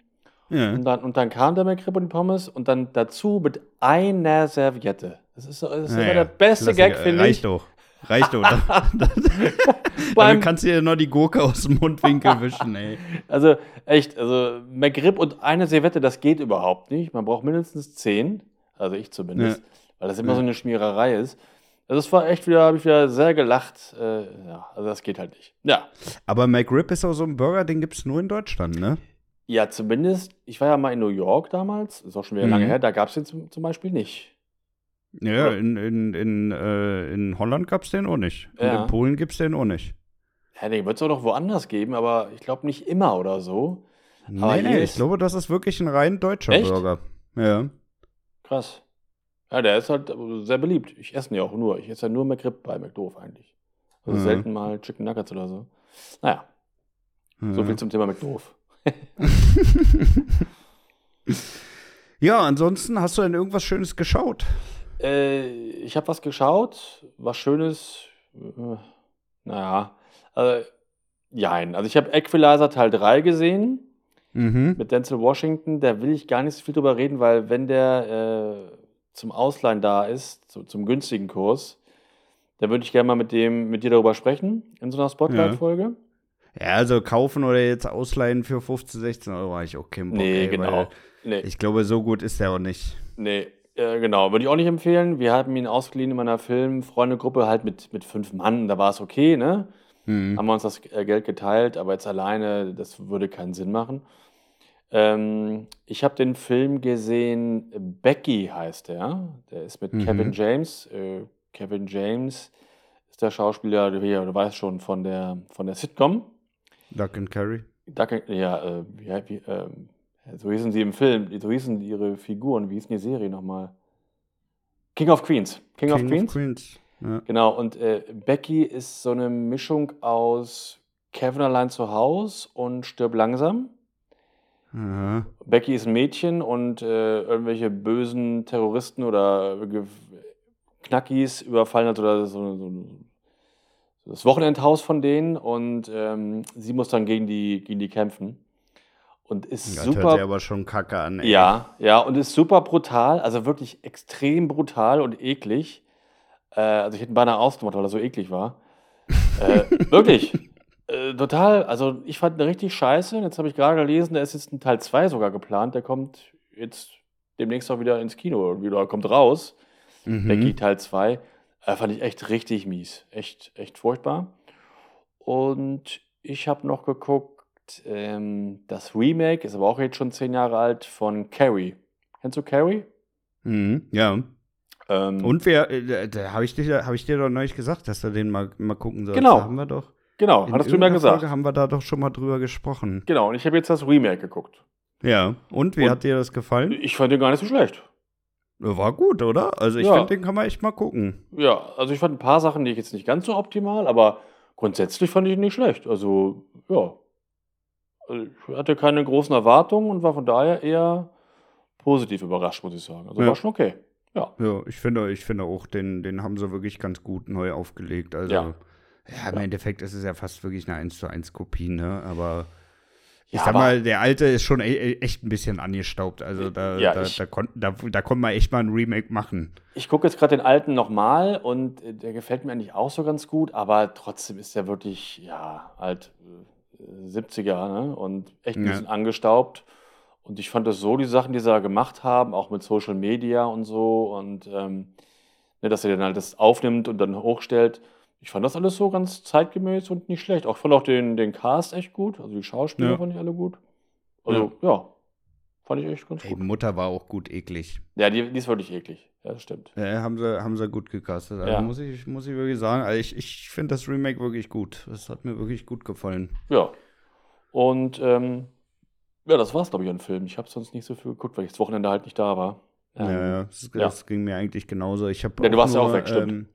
Ja. Und dann, und dann kam der McRib und die Pommes und dann dazu mit einer Serviette. Das ist, das ist immer Naja, der beste. Gag, finde Reicht ich. doch. Reicht doch. Damit kannst du dir noch die Gurke aus dem Mundwinkel wischen, ey. also echt, also McRib und eine Serviette, das geht überhaupt nicht. Man braucht mindestens zehn, also ich zumindest, weil das immer Ja. so eine Schmiererei ist. Also es war echt wieder, habe ich wieder sehr gelacht. Äh, ja, also das geht halt nicht. Ja. Aber McRib ist auch so ein Burger, den gibt es nur in Deutschland, ne? Ja, zumindest, ich war ja mal in New York damals, ist auch schon wieder Mhm. lange her, da gab es den zum, zum Beispiel nicht. Ja, in, in, in, äh, in Holland gab es den auch nicht. Und Ja. in Polen gibt es den auch nicht. Ja, den wird es auch noch woanders geben, aber ich glaube nicht immer oder so. Nee, nee, ich glaube, das ist wirklich ein rein deutscher Echt? Burger. Ja. Krass. Ja, der ist halt äh, sehr beliebt. Ich esse ihn ja auch nur. Ich esse ja nur McRib bei McDoof eigentlich. Also Mhm. selten mal Chicken Nuggets oder so. Naja, so ja. viel zum Thema McDoof. Ja, ansonsten hast du denn irgendwas Schönes geschaut? Äh, ich habe was geschaut, was Schönes. Äh, naja, also, jein. Also ich habe Equalizer Teil 3 gesehen Mhm. mit Denzel Washington. Da will ich gar nicht so viel drüber reden, weil wenn der äh, zum Ausleihen da ist, zu, zum günstigen Kurs, da würde ich gerne mal mit dem, mit dir darüber sprechen in so einer Spotlight-Folge. Ja, also kaufen oder jetzt ausleihen für 15, 16 Euro habe ich auch keinen Bock. Nee, ey, genau. Nee, Ich glaube, so gut ist der auch nicht. nee, äh, genau. Würde ich auch nicht empfehlen. Wir haben ihn ausgeliehen in meiner Film-Freundegruppe halt mit, mit fünf Mann. Da war es okay, ne? Mhm. Haben wir uns das äh, Geld geteilt, aber jetzt alleine, das würde keinen Sinn machen. Ähm, ich habe den Film gesehen, Becky heißt der. Der ist mit Mhm. Kevin James. Äh, Kevin James ist der Schauspieler, du, hier, du weißt schon, von der, von der Sitcom. Duck and Curry. Duck, ja, äh, wie, ähm, so hießen sie im Film, so hießen ihre Figuren, wie hieß denn die Serie nochmal? King of Queens. King, of Queens? Of Queens. Ja. Genau, und äh, Becky ist so eine Mischung aus Kevin allein zu Hause und Stirb langsam. Mhm. Becky ist ein Mädchen und äh, irgendwelche bösen Terroristen oder Knackis überfallen hat oder so, so, das Wochenendhaus von denen und ähm, sie muss dann gegen die, gegen die kämpfen. Und ist das super. Hört sich aber schon kacke an. Ey. Ja, ja, und ist super brutal, also wirklich extrem brutal und eklig. Äh, also ich hätte ihn beinahe ausgemacht, weil er so eklig war. äh, wirklich. Äh, total, also ich fand ihn richtig scheiße. Jetzt habe ich gerade gelesen, da ist jetzt ein Teil 2 sogar geplant. Der kommt jetzt demnächst auch wieder ins Kino, wieder kommt raus. Mhm. Becky Teil 2. Äh, fand ich echt richtig mies. Echt, echt furchtbar. Und ich habe noch geguckt, ähm, das Remake ist aber auch jetzt schon zehn Jahre alt von Carrie. Kennst du Carrie? Mhm, ja. Ähm, Und wer, äh, da habe ich, dir, hab ich dir doch neulich gesagt, dass du den mal, mal gucken sollst. Genau. Da haben wir doch. Genau, in hattest du mir gesagt. Folge haben wir da doch schon mal drüber gesprochen. Genau, und ich habe jetzt das Remake geguckt. Ja, und wie und hat dir das gefallen? Ich fand den gar nicht so schlecht. War gut, oder? Also ich ja. finde, den kann man echt mal gucken. Ja, also ich fand ein paar Sachen, die ich jetzt nicht ganz so optimal, aber grundsätzlich fand ich ihn nicht schlecht. Also, ja. Also ich hatte keine großen Erwartungen und war von daher eher positiv überrascht, muss ich sagen. Also ja. war schon okay. Ja. Ja, ich finde, ich finde auch, den, den haben sie wirklich ganz gut neu aufgelegt. Also, ja, ja im ja. Endeffekt ist es ja fast wirklich eine 1 zu 1 Kopie, ne? Aber ich ja, sag mal, der alte ist schon e, e echt ein bisschen angestaubt. Also da, ja, da, ich, da, kon da, da konnte man echt mal ein Remake machen. Ich gucke jetzt gerade den alten nochmal und äh, der gefällt mir eigentlich auch so ganz gut, aber trotzdem ist der wirklich, ja, halt äh, 70er ne? und echt ein bisschen angestaubt. Und ich fand das so, die Sachen, die sie da gemacht haben, auch mit Social Media und so und ähm, ne, dass er dann halt das aufnimmt und dann hochstellt ich fand das alles so ganz zeitgemäß und nicht schlecht. Auch fand auch den, den Cast echt gut. Also die Schauspieler ja. fand ich alle gut. Also ja, ja fand ich echt ganz Ey, gut. Mutter war auch gut eklig. Ja, die, die ist wirklich eklig. Ja, das stimmt. Ja, haben sie, haben sie gut gecastet. Also ja. muss, ich, muss ich wirklich sagen, also ich, ich finde das Remake wirklich gut. Das hat mir wirklich gut gefallen. Ja. Und ähm, ja, das war's, glaube ich, an Film. Ich habe sonst nicht so viel geguckt, weil ich das Wochenende halt nicht da war. Ähm, ja, ja, das, das ging mir eigentlich genauso. Ich ja, du warst nur, ja auch weg, stimmt.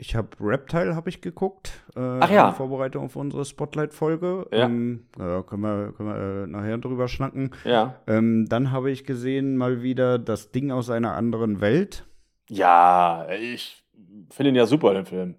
Ich habe Reptile habe ich geguckt. Äh, Ach ja. In Vorbereitung auf unsere Spotlight-Folge. Ja. Ähm, ja, können wir, können wir äh, nachher drüber schnacken. Ja. Ähm, dann habe ich gesehen mal wieder das Ding aus einer anderen Welt. Ja, ich finde ihn ja super, den Film.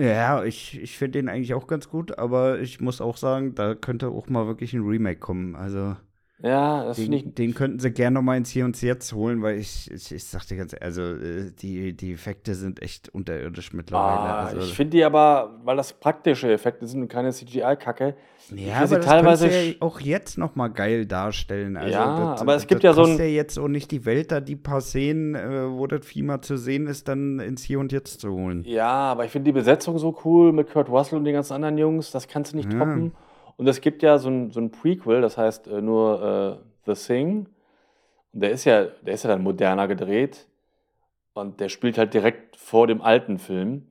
Ja, ich, ich finde den eigentlich auch ganz gut, aber ich muss auch sagen, da könnte auch mal wirklich ein Remake kommen. Also. Ja, das finde ich. Den könnten sie gerne nochmal ins Hier und Jetzt holen, weil ich, ich, ich sagte ganz ehrlich, also äh, die, die Effekte sind echt unterirdisch mittlerweile. Ah, also, ich finde die aber, weil das praktische Effekte sind und keine CGI-Kacke. Ja, aber das teilweise ja auch jetzt nochmal geil darstellen. Also, ja, das, aber es gibt ja so ein. ja jetzt auch nicht die Welt, da die paar Szenen, äh, wo das Vieh mal zu sehen ist, dann ins Hier und Jetzt zu holen. Ja, aber ich finde die Besetzung so cool mit Kurt Russell und den ganzen anderen Jungs, das kannst du nicht ja. toppen. Und es gibt ja so ein, so ein Prequel, das heißt äh, nur. Äh, The Thing. Und der ist ja, der ist ja dann moderner gedreht. Und der spielt halt direkt vor dem alten Film.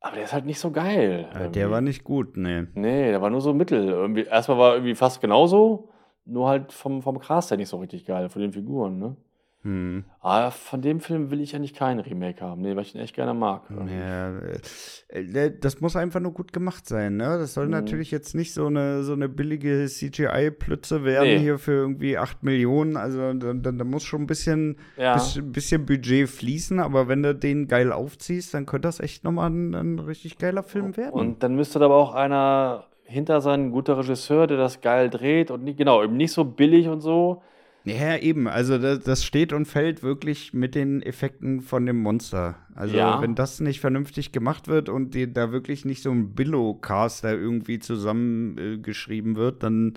Aber der ist halt nicht so geil. Ja, der war nicht gut, nee. Nee, der war nur so mittel. Irgendwie, erstmal war irgendwie fast genauso, nur halt vom, vom Cast her nicht so richtig geil, von den Figuren, ne? Hm. Aber von dem Film will ich eigentlich keinen Remake haben, nee, weil ich ihn echt gerne mag. Ja, äh, das muss einfach nur gut gemacht sein, ne? Das soll mhm. natürlich jetzt nicht so eine, so eine billige CGI-Plütze werden nee. hier für irgendwie 8 Millionen. Also da, da, da muss schon ein bisschen, ja. bisschen, bisschen, Budget fließen, aber wenn du den geil aufziehst, dann könnte das echt nochmal ein, ein richtig geiler Film werden. Und dann müsste da aber auch einer hinter sein, ein guter Regisseur, der das geil dreht und nicht, genau, eben nicht so billig und so. Ja, eben. Also das, das, steht und fällt wirklich mit den Effekten von dem Monster. Also ja. wenn das nicht vernünftig gemacht wird und die, da wirklich nicht so ein Billo-Cast da irgendwie zusammengeschrieben äh, wird, dann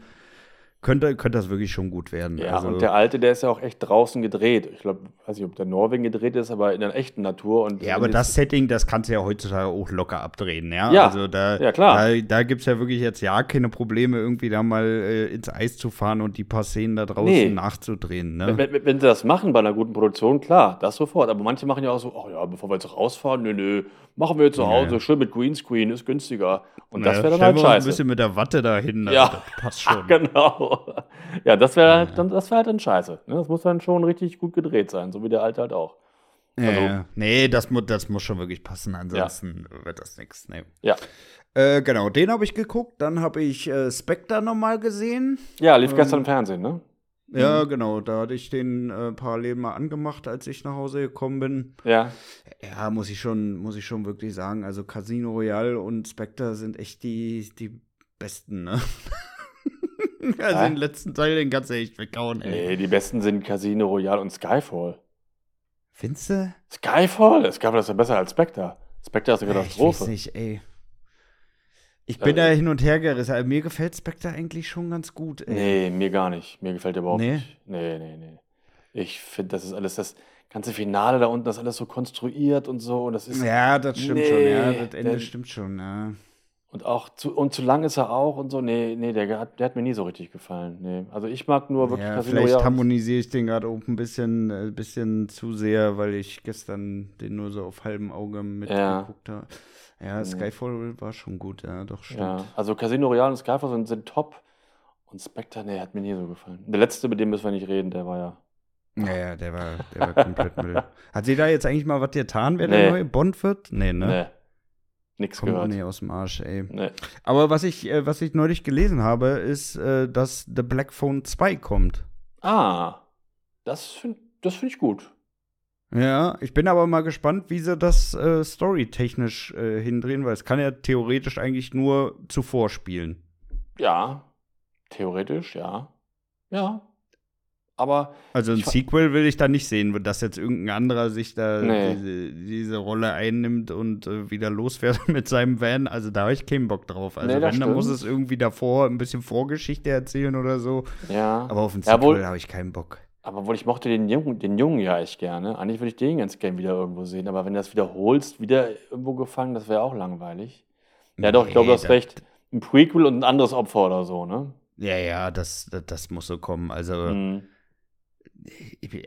könnte, könnte das wirklich schon gut werden. Ja, also, und der alte, der ist ja auch echt draußen gedreht. Ich glaube, weiß nicht, ob der Norwegen gedreht ist, aber in der echten Natur. Und ja, aber das Setting, das kannst du ja heutzutage auch locker abdrehen, ja? Ja, also da, ja klar. Da, da gibt es ja wirklich jetzt ja keine Probleme, irgendwie da mal äh, ins Eis zu fahren und die paar Szenen da draußen nee. nachzudrehen. Ne? Wenn, wenn, wenn, sie das machen bei einer guten Produktion, klar, das sofort. Aber manche machen ja auch so, ach ja, bevor wir jetzt rausfahren, nö, nö, machen wir zu Hause, Ja. schön mit Greenscreen, ist günstiger. Und das Ja, wäre dann halt wir uns ein scheiße. bisschen mit der Watte dahin. Ja. Das passt schon. genau. Ja, das wäre halt, dann, das wäre halt dann scheiße. Ne? Das muss dann schon richtig gut gedreht sein, so wie der alte halt auch. Ja, Also- ja. Nee, das, mu das muss schon wirklich passen, ansonsten wird das nichts. Nee. Ja. Äh, genau, den habe ich geguckt. Dann habe ich äh, Spectre nochmal gesehen. Ja, lief Ähm, gestern im Fernsehen, ne? Ja, genau. Da hatte ich den äh, parallel mal angemacht, als ich nach Hause gekommen bin. Ja. Ja, muss ich schon, muss ich schon wirklich sagen. Also Casino Royale und Spectre sind echt die, die besten, ne? also Hä? den letzten Teil, den kannst du echt weghauen, ey. Nee, die besten sind Casino Royale und Skyfall. Findest du? Skyfall? Skyfall ist ja besser als Spectre. Spectre ist eine Ja, Ich weiß Katastrophe. nicht, ey. Ich bin Äh, da hin und her gerissen. Also, mir gefällt Spectre eigentlich schon ganz gut, ey. Nee, mir gar nicht. Mir gefällt der überhaupt Nee? nicht. Nee, nee, nee. Ich finde, das ist alles, das ganze Finale da unten, das ist alles so konstruiert und so. Und das ist. Ja, das stimmt Nee, schon, ja. Das Ende der- stimmt schon, ja. Und auch zu, und zu lang ist er auch und so. Nee, nee, der hat, der hat mir nie so richtig gefallen. Nee. Also ich mag nur wirklich ja Casino vielleicht harmonisiere ich den gerade auch ein bisschen, äh, bisschen zu sehr, weil ich gestern den nur so auf halbem Auge mitgeguckt habe. Ja, Skyfall war schon gut, ja, doch, stimmt. Ja, also Casino Royale und Skyfall sind, sind top. Und Spectre, nee, hat mir nie so gefallen. Der letzte, mit dem müssen wir nicht reden, der war ja. Ja, ja, der war, der war komplett Müll. Hat sie da jetzt eigentlich mal was getan, wer Nee. der neue Bond wird? Nee, ne? Nee. Nix Kommt gehört. nicht aus dem Arsch, ey. Nee. Aber was ich, äh, was ich neulich gelesen habe, ist, äh, dass The Black Phone 2 kommt. Ah, das finde das find ich gut. Ja, ich bin aber mal gespannt, wie sie das äh, storytechnisch äh, hindrehen, weil es kann ja theoretisch eigentlich nur zuvor spielen. Ja, theoretisch, ja. Ja. Aber Also ein Sequel will ich da nicht sehen, dass jetzt irgendein anderer sich da Nee. diese, diese Rolle einnimmt und äh, wieder losfährt mit seinem Van. Also da habe ich keinen Bock drauf. Also Nee, wenn, dann muss es irgendwie davor ein bisschen Vorgeschichte erzählen oder so. ja. Aber auf ein Ja, Sequel habe ich keinen Bock. Aber wohl, ich mochte den Jungen, den Jungen ja echt gerne. Eigentlich würde ich den ganz gerne wieder irgendwo sehen. Aber wenn du das wiederholst, wieder irgendwo gefangen, das wäre auch langweilig. Ja, doch, ich glaube, du hast recht. Ein Prequel und ein anderes Opfer oder so, ne? Ja, ja, das, das, das muss so kommen. Also, Mhm.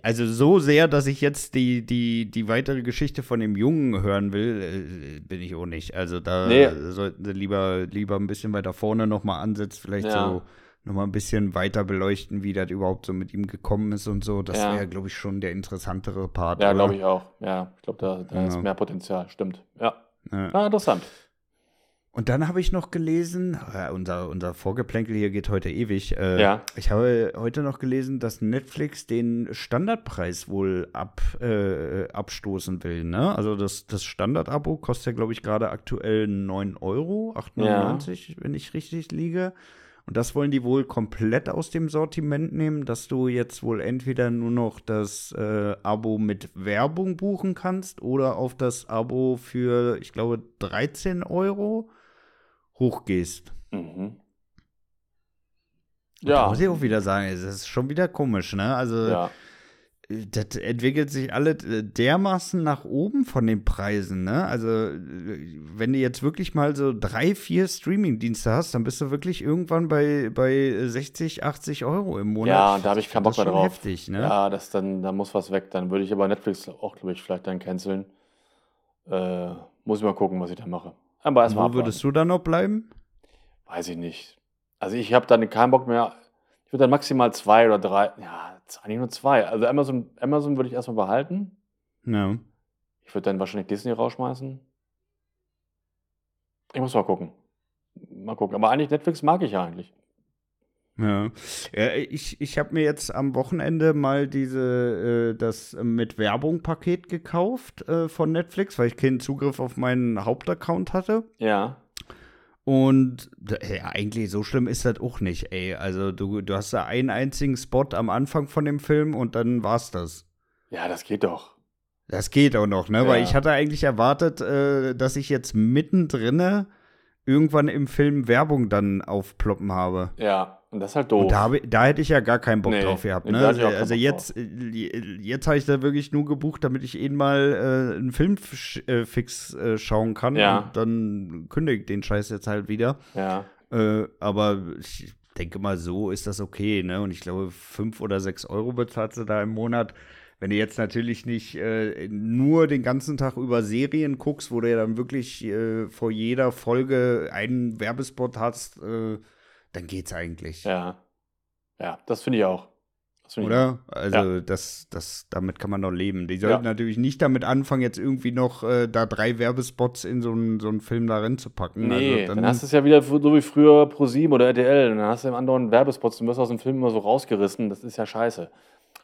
also so sehr, dass ich jetzt die, die, die weitere Geschichte von dem Jungen hören will, äh, bin ich auch nicht. Also da Nee. sollten sie lieber, lieber ein bisschen weiter vorne nochmal ansetzen, vielleicht Ja. so nochmal ein bisschen weiter beleuchten, wie das überhaupt so mit ihm gekommen ist und so. Das Ja. wäre, glaube ich, schon der interessantere Part. Ja, glaube ich auch. Ja, ich glaube, da, da ist Ja. mehr Potenzial. Stimmt. Ja. Ja. Ah, interessant. Und dann habe ich noch gelesen, äh, unser, unser Vorgeplänkel hier geht heute ewig. Äh, Ja. Ich habe heute noch gelesen, dass Netflix den Standardpreis wohl ab, äh, abstoßen will. Ne? Also das, das Standard-Abo kostet ja, glaube ich, gerade aktuell 9 Euro, 8,99, wenn ich richtig liege. Und das wollen die wohl komplett aus dem Sortiment nehmen, dass du jetzt wohl entweder nur noch das äh, Abo mit Werbung buchen kannst oder auf das Abo für, ich glaube, 13 Euro hochgehst. Mhm. Da Ja. muss ich auch wieder sagen, es ist schon wieder komisch, ne? Also, ja. Das entwickelt sich alle äh, dermaßen nach oben von den Preisen, ne? Also, äh, wenn du jetzt wirklich mal so drei, vier Streaming-Dienste hast, dann bist du wirklich irgendwann bei, bei 60, 80 Euro im Monat. Ja, da habe ich keinen Bock mehr drauf. heftig, ne? Ja, das dann, da muss was weg. Dann würde ich aber Netflix auch, glaube ich, vielleicht dann canceln. Äh, muss ich mal gucken, was ich da mache. Aber erstmal Wo würdest du dann noch bleiben? Weiß ich nicht. Also ich habe dann keinen Bock mehr. Ich würde dann maximal zwei oder drei. Ja, z- eigentlich nur zwei. Also Amazon, Amazon würde ich erstmal behalten. Ja. Ich würde dann wahrscheinlich Disney rausschmeißen. Ich muss mal gucken. Mal gucken. Aber eigentlich Netflix mag ich ja eigentlich. Ja, ja ich, ich habe mir jetzt am Wochenende mal diese äh, das mit Werbung Paket gekauft äh, von Netflix, weil ich keinen Zugriff auf meinen Hauptaccount hatte. Ja. Und ja, eigentlich so schlimm ist das auch nicht, ey. Also du, du hast da einen einzigen Spot am Anfang von dem Film und dann war's das. Ja, das geht doch. Das geht auch noch, ne? Weil Ja. ich hatte eigentlich erwartet, äh, dass ich jetzt mittendrin irgendwann im Film Werbung dann aufploppen habe. Ja. Und das ist halt doof. Da, da hätte ich ja gar keinen Bock Nee, drauf gehabt. Ne? Also, also jetzt, äh, jetzt habe ich da wirklich nur gebucht, damit ich eben mal äh, einen Film äh, fix äh, schauen kann. Ja. Und dann kündige ich den Scheiß jetzt halt wieder. ja. Äh, aber ich denke mal, so ist das okay. Ne? Und ich glaube, fünf oder sechs Euro bezahlst du da im Monat. wenn du jetzt natürlich nicht äh, nur den ganzen Tag über Serien guckst, wo du ja dann wirklich äh, vor jeder Folge einen Werbespot hast, äh, dann geht's eigentlich. Ja. Ja, das finde ich auch. Find ich Oder? Also Ja. das, das, damit kann man noch leben. Die sollten Ja. natürlich nicht damit anfangen, jetzt irgendwie noch äh, da drei Werbespots in so einen so einen Film da reinzupacken. Nee, also, dann, hast du es ja wieder so wie früher ProSieben oder RTL. Und dann hast du im anderen Werbespots, du wirst aus dem Film immer so rausgerissen. Das ist ja scheiße.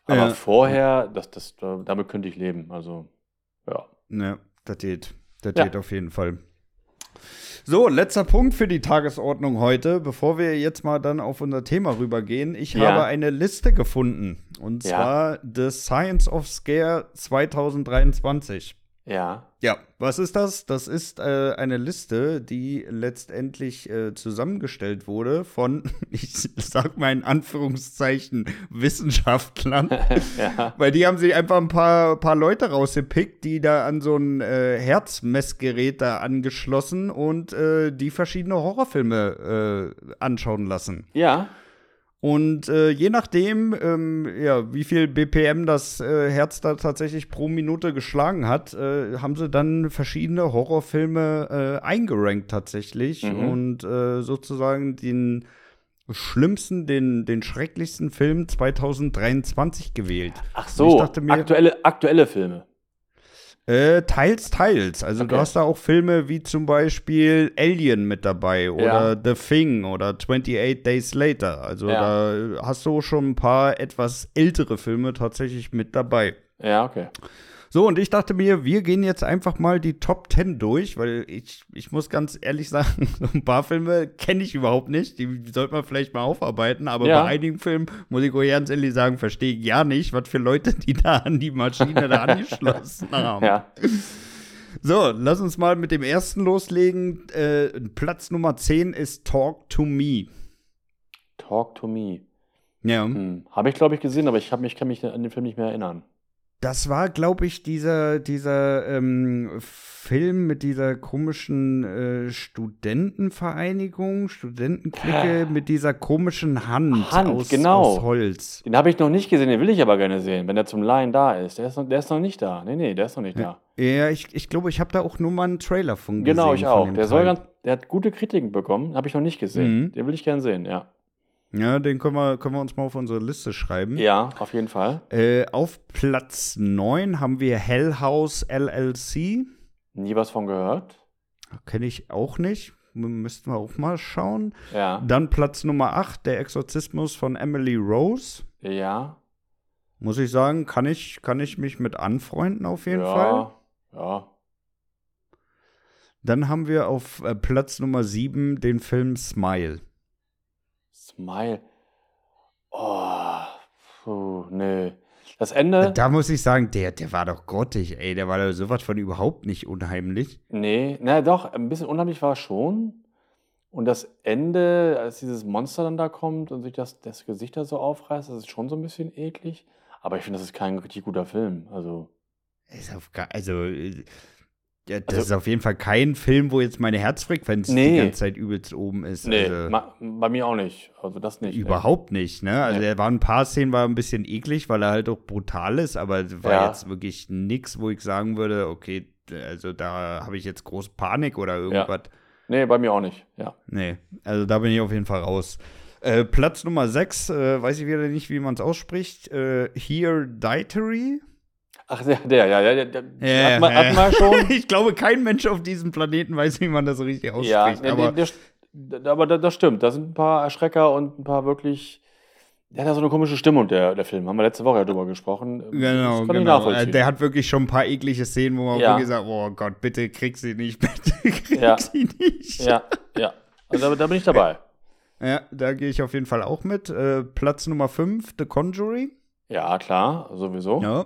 Aber Ja. vorher, das, das, da- damit könnte ich leben. Also, ja. Ja, das geht. Das geht auf jeden Fall. So, letzter Punkt für die Tagesordnung heute, bevor wir jetzt mal dann auf unser Thema rübergehen. Ich Ja. habe eine Liste gefunden. Und Ja. zwar The Science of Scare 2023. Ja. Ja, was ist das? Das ist äh, eine Liste, die letztendlich äh, zusammengestellt wurde von, ich sag mal in Anführungszeichen, Wissenschaftlern. ja. Weil die haben sich einfach ein paar, paar Leute rausgepickt, die da an so ein äh, Herzmessgerät da angeschlossen und äh, die verschiedene Horrorfilme äh, anschauen lassen. Ja. Und äh, je nachdem, ähm, ja, wie viel BPM das äh, Herz da tatsächlich pro Minute geschlagen hat, äh, haben sie dann verschiedene Horrorfilme äh, eingerankt tatsächlich Mhm. und äh, sozusagen den schlimmsten, den, den schrecklichsten Film 2023 gewählt. Ach Ich so, dachte mir- aktuelle, aktuelle Filme. Äh, teils, teils. Also du Okay. hast da auch Filme wie zum Beispiel Alien mit dabei oder The Thing oder 28 Days Later. Also Ja. da hast du schon ein paar etwas ältere Filme tatsächlich mit dabei. Ja, okay. So, und ich dachte mir, wir gehen jetzt einfach mal die Top 10 durch, weil ich, ich muss ganz ehrlich sagen, so ein paar Filme kenne ich überhaupt nicht. Die sollte man vielleicht mal aufarbeiten, aber Ja. bei einigen Filmen muss ich ganz ehrlich sagen, verstehe ich ja nicht, was für Leute die da an die Maschine da angeschlossen haben. Ja. So, lass uns mal mit dem ersten loslegen. Äh, Platz Nummer 10 ist Talk to Me. Talk to Me. Ja. Hm. Habe ich, glaube ich, gesehen, aber ich, hab, mich- kann mich an den Film nicht mehr erinnern. Das war, glaube ich, dieser, dieser ähm, Film mit dieser komischen äh, Studentenvereinigung, Studentenklicke mit dieser komischen Hand, Hand, aus, genau. aus Holz. Den habe ich noch nicht gesehen, den will ich aber gerne sehen, wenn er zum Laien da ist. Der ist noch, der ist noch nicht da. Nee, nee, der ist noch nicht da. Ja, ich, ich glaube, ich habe da auch nur mal einen Trailer von gesehen. Genau, ich auch. Der soll ganz, der hat gute Kritiken bekommen, habe ich noch nicht gesehen. Mhm. Den will ich gerne sehen, ja. Ja, den können wir, können wir uns mal auf unsere Liste schreiben. Ja, auf jeden Fall. Äh, auf Platz 9 haben wir Hell House LLC. Nie was von gehört. Kenne ich auch nicht. Müssten wir auch mal schauen. Ja. Dann Platz Nummer 8, Der Exorzismus von Emily Rose. Ja. Muss ich sagen, kann ich, kann ich mich mit anfreunden auf jeden ja. Fall. Ja. Dann haben wir auf äh, Platz Nummer 7 den Film Smile. Smile. Oh. Puh, nee. Das Ende. Da muss ich sagen, der, der war doch grottig, ey. Der war doch sowas von überhaupt nicht unheimlich. Nee, na doch, ein bisschen unheimlich war schon. Und das Ende, als dieses Monster dann da kommt und sich das, das Gesicht da so aufreißt, das ist schon so ein bisschen eklig. Aber ich finde, das ist kein richtig guter Film. Also, Ist auf, also, äh, ja, das Also- ist auf jeden Fall kein Film, wo jetzt meine Herzfrequenz die Nee. ganze Zeit übelst oben ist. nee, also, bei mir auch nicht. Also, das nicht. Überhaupt nicht, ne? Also Nee. er war ein paar Szenen war ein bisschen eklig, weil er halt auch brutal ist, aber es war Ja. jetzt wirklich nix, wo ich sagen würde, okay, also da habe ich jetzt große Panik oder irgendwas. Nee, bei mir auch nicht. Ja. Nee, also da bin ich auf jeden Fall raus. Äh, Platz Nummer 6, äh, weiß ich wieder nicht, wie man es ausspricht. Äh, Here Dietary. Ach, der, der ja, ja, der, der Ja, hat, man, ja. hat man schon. ich glaube, kein Mensch auf diesem Planeten weiß, wie man das richtig ausspricht. ja, aber der, der, aber das, stimmt. Da sind ein paar Erschrecker und ein paar wirklich. Der hat ja so eine komische Stimmung, der, der Film. Haben wir letzte Woche ja drüber gesprochen. Genau, genau. Äh, Der hat wirklich schon ein paar eklige Szenen, wo man Ja. wirklich sagt, oh Gott, bitte krieg sie nicht, bitte krieg Ja. sie nicht. ja, ja. Also da, da bin ich dabei. Ja, da gehe ich auf jeden Fall auch mit. Äh, Platz Nummer 5, The Conjuring. Ja, klar, sowieso. Ja,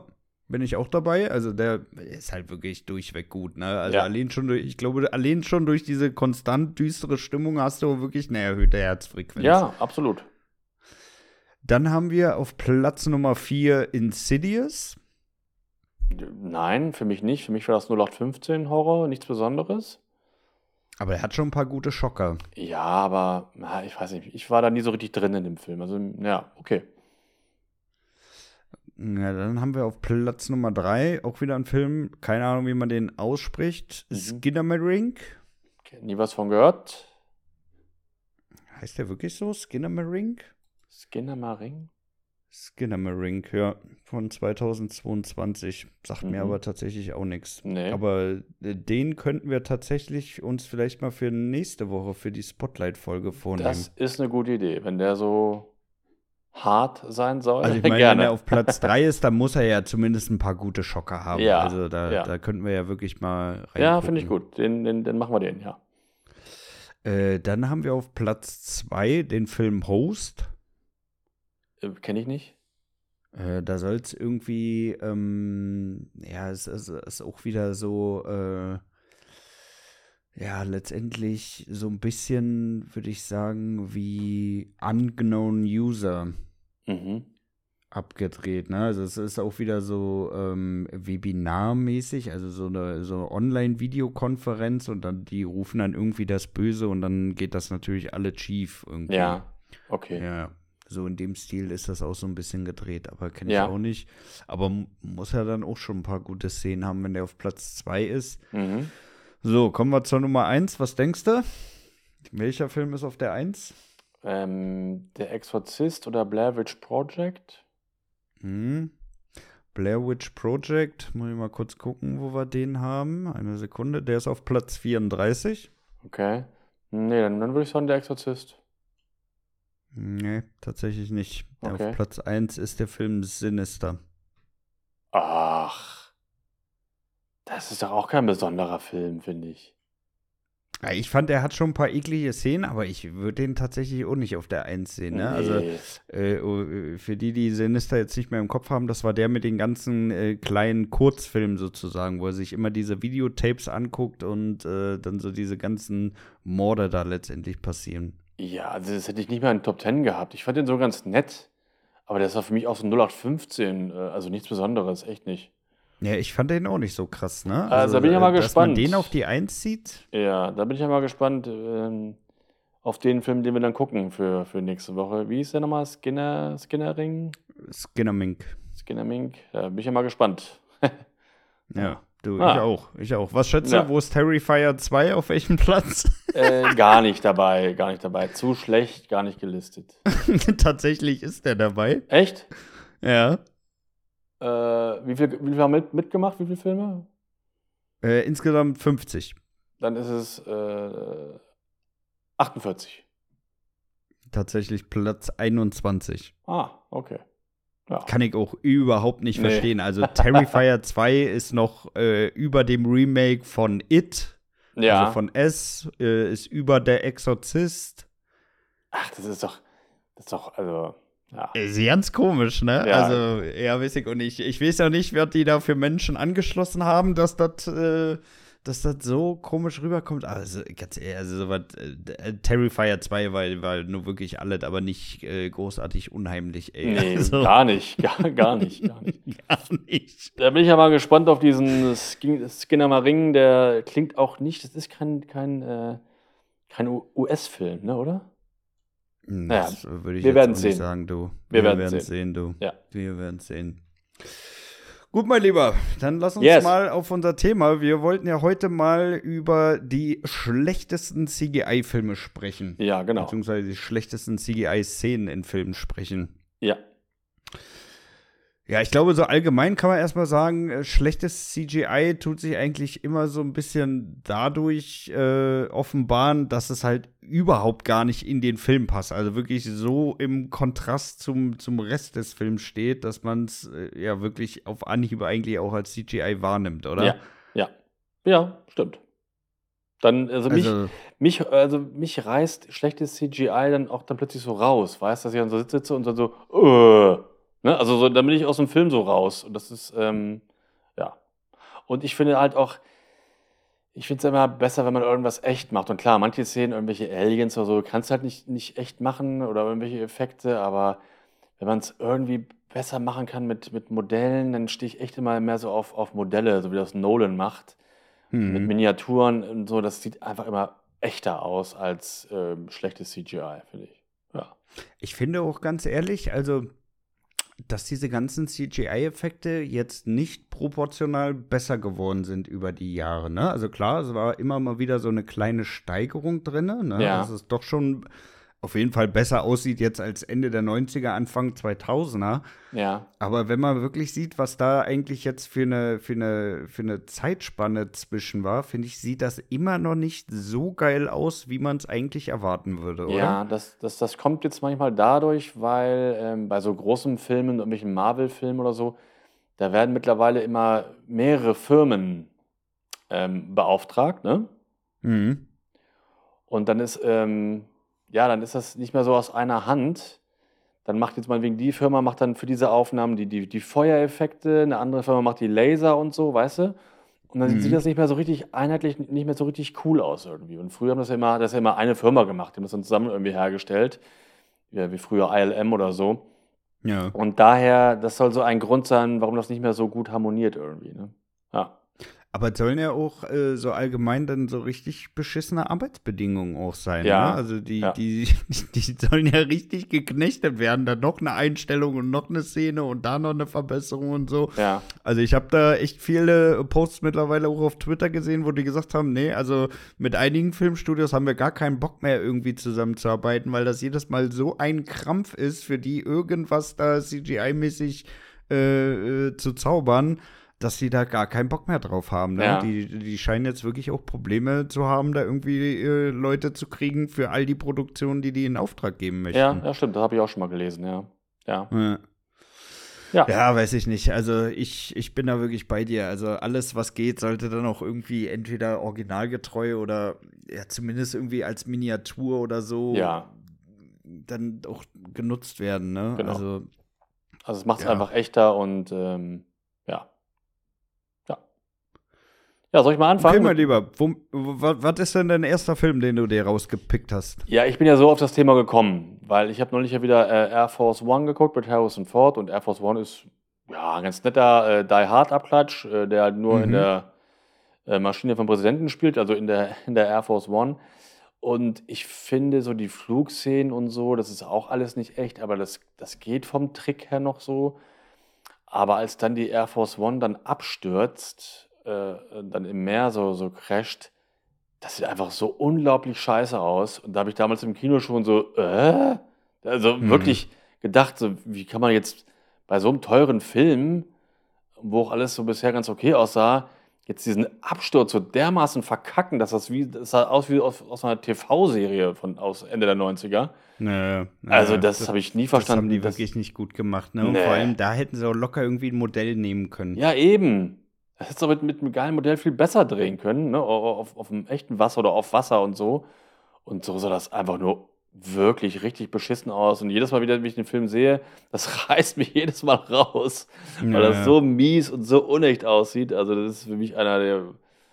bin ich auch dabei. Also der ist halt wirklich durchweg gut, ne? Also Ja. allein schon durch, ich glaube, allein schon durch diese konstant düstere Stimmung hast du wirklich eine erhöhte Herzfrequenz. Ja, absolut. Dann haben wir auf Platz Nummer 4 Insidious. Nein, für mich nicht. Für mich war das 0815 Horror, nichts Besonderes. Aber er hat schon ein paar gute Schocker. Ja, aber na, ich weiß nicht, ich war da nie so richtig drin in dem Film. Also, ja, okay. Ja, dann haben wir auf Platz Nummer drei auch wieder einen Film, keine Ahnung, wie man den ausspricht. Mhm. Skinnamarink. Nie was von gehört. Heißt der wirklich so? Skinnamarink? Skinnamarink? Skinnamarink, ja, von 2022. Sagt mir Mhm. aber tatsächlich auch nichts. Nee. Aber äh, den könnten wir tatsächlich uns vielleicht mal für nächste Woche für die Spotlight-Folge vornehmen. Das ist eine gute Idee, wenn der so hart sein soll. also ich meine, wenn gerne. er auf Platz 3 ist, dann muss er ja zumindest ein paar gute Schocker haben. Ja, also da, ja. da könnten wir ja wirklich mal rein. ja, finde ich gut. Den, den, den machen wir den, ja. Äh, dann haben wir auf Platz 2 den Film Host. Äh, Kenne ich nicht. Äh, da soll es irgendwie, ähm, ja, es ist, ist auch wieder so, äh, ja, letztendlich so ein bisschen, würde ich sagen, wie Unknown User Mhm. abgedreht, ne? Also es ist auch wieder so ähm, Webinarmäßig, also so eine so eine Online-Videokonferenz und dann die rufen dann irgendwie das Böse und dann geht das natürlich alle schief irgendwie. Ja, okay. Ja, so in dem Stil ist das auch so ein bisschen gedreht, aber kenne ich Ja. auch nicht. Aber muss ja dann auch schon ein paar gute Szenen haben, wenn der auf Platz 2 ist. Mhm. So, kommen wir zur Nummer 1. Was denkst du? Welcher Film ist auf der 1? Ähm, der Exorzist oder Blair Witch Project? Hm. Blair Witch Project. Muss ich mal kurz gucken, wo wir den haben. Eine Sekunde. Der ist auf Platz 34. Okay. Nee, dann, dann würde ich sagen, der Exorzist. Nee, tatsächlich nicht. Okay. Auf Platz 1 ist der Film Sinister. Ach. Das ist doch auch kein besonderer Film, finde ich. Ja, ich fand, er hat schon ein paar eklige Szenen, aber ich würde den tatsächlich auch nicht auf der 1 sehen. Ne? Also Nee. äh, oh, für die, die Sinister jetzt nicht mehr im Kopf haben, das war der mit den ganzen äh, kleinen Kurzfilmen sozusagen, wo er sich immer diese Videotapes anguckt und äh, dann so diese ganzen Morde da letztendlich passieren. Ja, also das hätte ich nicht mal in Top 10 gehabt. Ich fand den so ganz nett. Aber das war für mich auch so ein 0815. äh, Also nichts Besonderes, echt nicht. Ja, ich fand den auch nicht so krass, ne? Also, da bin ich ja mal äh, Dass man gespannt. den auf die 1 sieht, Ja, da bin ich ja mal gespannt ähm, auf den Film, den wir dann gucken für, für nächste Woche. Wie ist der nochmal? Skinner, Skinnerring? Skinnermink. Skinnermink? Da bin ich ja mal gespannt. Ja, du, Ah. ich auch. Ich auch. Was schätzt Ja. du, wo ist Terrifier 2 auf welchem Platz? äh, gar nicht dabei, gar nicht dabei. Zu schlecht, gar nicht gelistet. Tatsächlich ist der dabei. Echt? Ja. Äh, wie viel, wie viel haben mit, mitgemacht? Wie viele Filme? Äh, insgesamt 50. Dann ist es äh, 48. Tatsächlich Platz 21. Ah, okay. Ja. Kann ich auch überhaupt nicht Nee. verstehen. Also Terrifier 2 ist noch äh, über dem Remake von It, ja. also von S, äh, ist über der Exorzist. Ach, das ist doch, das ist doch, also, ja. Ist ganz komisch, ne? Ja. Also, ja, weiß ich auch nicht. Ich weiß ja nicht, wer die da für Menschen angeschlossen haben, dass das äh, dass das so komisch rüberkommt. Also, ganz ehrlich, also sowas, äh, Terrifier 2 war, war nur wirklich alles, aber nicht äh, großartig unheimlich, ey. Nee, also, gar nicht, gar, gar nicht, gar nicht. gar nicht. Da bin ich ja mal gespannt auf diesen Skin Skinner Ring, der klingt auch nicht, das ist kein, kein, äh, kein US-Film, ne, oder? Hm, Naja, Das würde ich wir jetzt werden auch sehen. nicht sagen, du. Wir werden werden sehen. sehen, du. Ja. Wir werden sehen. Gut, mein Lieber, dann lass uns Yes. mal auf unser Thema. Wir wollten ja heute mal über die schlechtesten CGI-Filme sprechen. Ja, genau. Beziehungsweise die schlechtesten CGI-Szenen in Filmen sprechen. Ja. Ja, ich glaube, so allgemein kann man erstmal sagen, äh, schlechtes CGI tut sich eigentlich immer so ein bisschen dadurch äh, offenbaren, dass es halt überhaupt gar nicht in den Film passt. Also wirklich so im Kontrast zum, zum Rest des Films steht, dass man es äh, ja wirklich auf Anhieb eigentlich auch als CGI wahrnimmt, oder? Ja, ja. Ja, stimmt. Dann, also mich, Also, mich, also mich reißt schlechtes CGI dann auch dann plötzlich so raus, weißt du, dass ich dann so sitze und dann so, äh, ne? Also so, dann bin ich aus dem Film so raus. Und das ist, ähm, ja. Und ich finde halt auch, ich finde es immer besser, wenn man irgendwas echt macht. Und klar, manche Szenen, irgendwelche Aliens oder so, kannst du halt nicht, nicht echt machen oder irgendwelche Effekte, aber wenn man es irgendwie besser machen kann mit, mit Modellen, dann stehe ich echt immer mehr so auf, auf Modelle, so wie das Nolan macht mit hm. Miniaturen und so, das sieht einfach immer echter aus als ähm, schlechtes CGI, finde ich. Ja. Ich finde auch ganz ehrlich, also dass diese ganzen CGI-Effekte jetzt nicht proportional besser geworden sind über die Jahre. Ne? Also klar, es war immer mal wieder so eine kleine Steigerung drin. Ne? Ja. Das ist doch schon auf jeden Fall besser aussieht jetzt als Ende der 90er, Anfang 2000er. Ja. Aber wenn man wirklich sieht, was da eigentlich jetzt für eine, für eine, für eine Zeitspanne zwischen war, finde ich, sieht das immer noch nicht so geil aus, wie man es eigentlich erwarten würde, oder? Ja, das, das, das kommt jetzt manchmal dadurch, weil ähm, bei so großen Filmen, irgendwelchen Marvel-Filmen oder so, da werden mittlerweile immer mehrere Firmen ähm, beauftragt, ne? Mhm. Und dann ist, ähm, ja, dann ist das nicht mehr so aus einer Hand. Dann macht jetzt mal wegen die Firma macht dann für diese Aufnahmen die, die, die Feuereffekte, eine andere Firma macht die Laser und so, weißt du? Und dann Mhm. sieht das nicht mehr so richtig einheitlich, nicht mehr so richtig cool aus irgendwie. Und früher haben das ja immer, das ja immer eine Firma gemacht, die haben das dann zusammen irgendwie hergestellt. Ja, wie früher ILM oder so. Ja. Und daher, das soll so ein Grund sein, warum das nicht mehr so gut harmoniert irgendwie. Ne? Ja. Aber es sollen ja auch äh, so allgemein dann so richtig beschissene Arbeitsbedingungen auch sein. Ja, Ne? Also die, ja. die, die sollen ja richtig geknechtet werden. Dann noch eine Einstellung und noch eine Szene und da noch eine Verbesserung und so. Ja. Also ich habe da echt viele Posts mittlerweile auch auf Twitter gesehen, wo die gesagt haben, nee, also mit einigen Filmstudios haben wir gar keinen Bock mehr irgendwie zusammenzuarbeiten, weil das jedes Mal so ein Krampf ist, für die irgendwas da CGI-mäßig äh, äh, zu zaubern, dass sie da gar keinen Bock mehr drauf haben. Ne? Ja. Die, die scheinen jetzt wirklich auch Probleme zu haben, da irgendwie äh, Leute zu kriegen für all die Produktionen, die die in Auftrag geben möchten. Ja, ja, stimmt, das habe ich auch schon mal gelesen, ja. Ja. Ja. Ja. Ja, weiß ich nicht. Also ich, ich bin da wirklich bei dir. Also alles, was geht, sollte dann auch irgendwie entweder originalgetreu oder ja, zumindest irgendwie als Miniatur oder so Ja. dann auch genutzt werden. Ne? Genau. Also Also es macht es Ja. einfach echter und ähm, ja. Ja. Ja, soll ich mal anfangen? okay, mein Lieber, was ist denn dein erster Film, den du dir rausgepickt hast? Ja, ich bin ja so auf das Thema gekommen, weil ich habe neulich ja wieder äh, Air Force One geguckt mit Harrison Ford und Air Force One ist ja ein ganz netter äh, Die Hard Abklatsch, äh, der halt nur in Mhm. der äh, Maschine vom Präsidenten spielt, also in der, in der Air Force One. Und ich finde so die Flugszenen und so, das ist auch alles nicht echt, aber das, das geht vom Trick her noch so. Aber als dann die Air Force One dann abstürzt, äh, dann im Meer so, so crasht, das sieht einfach so unglaublich scheiße aus. Und da habe ich damals im Kino schon so, äh? Also Mhm. wirklich gedacht, so, wie kann man jetzt bei so einem teuren Film, wo auch alles so bisher ganz okay aussah, jetzt diesen Absturz so dermaßen verkacken, dass das wie, das sah aus wie aus, aus einer TV-Serie von aus Ende der 90er. Naja, Also das habe ich nie das verstanden. haben die dass- wirklich nicht gut gemacht. Ne? Und vor allem, da hätten sie auch locker irgendwie ein Modell nehmen können. Ja, eben. Das hättest du mit, mit einem geilen Modell viel besser drehen können, ne? Auf, auf dem echten Wasser oder auf Wasser und so. Und so sah das einfach nur wirklich richtig beschissen aus. Und jedes Mal wieder, wenn ich den Film sehe, das reißt mich jedes Mal raus, weil Ja, das ja. so mies und so unecht aussieht. Also, das ist für mich einer der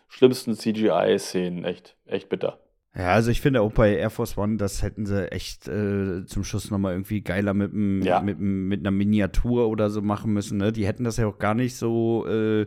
schlimmsten CGI-Szenen. Echt, echt bitter. Ja, also ich finde auch bei Air Force One, das hätten sie echt äh, zum Schluss nochmal irgendwie geiler mit, m- Ja. mit, mit einer Miniatur oder so machen müssen. Ne? Die hätten das ja auch gar nicht so, äh,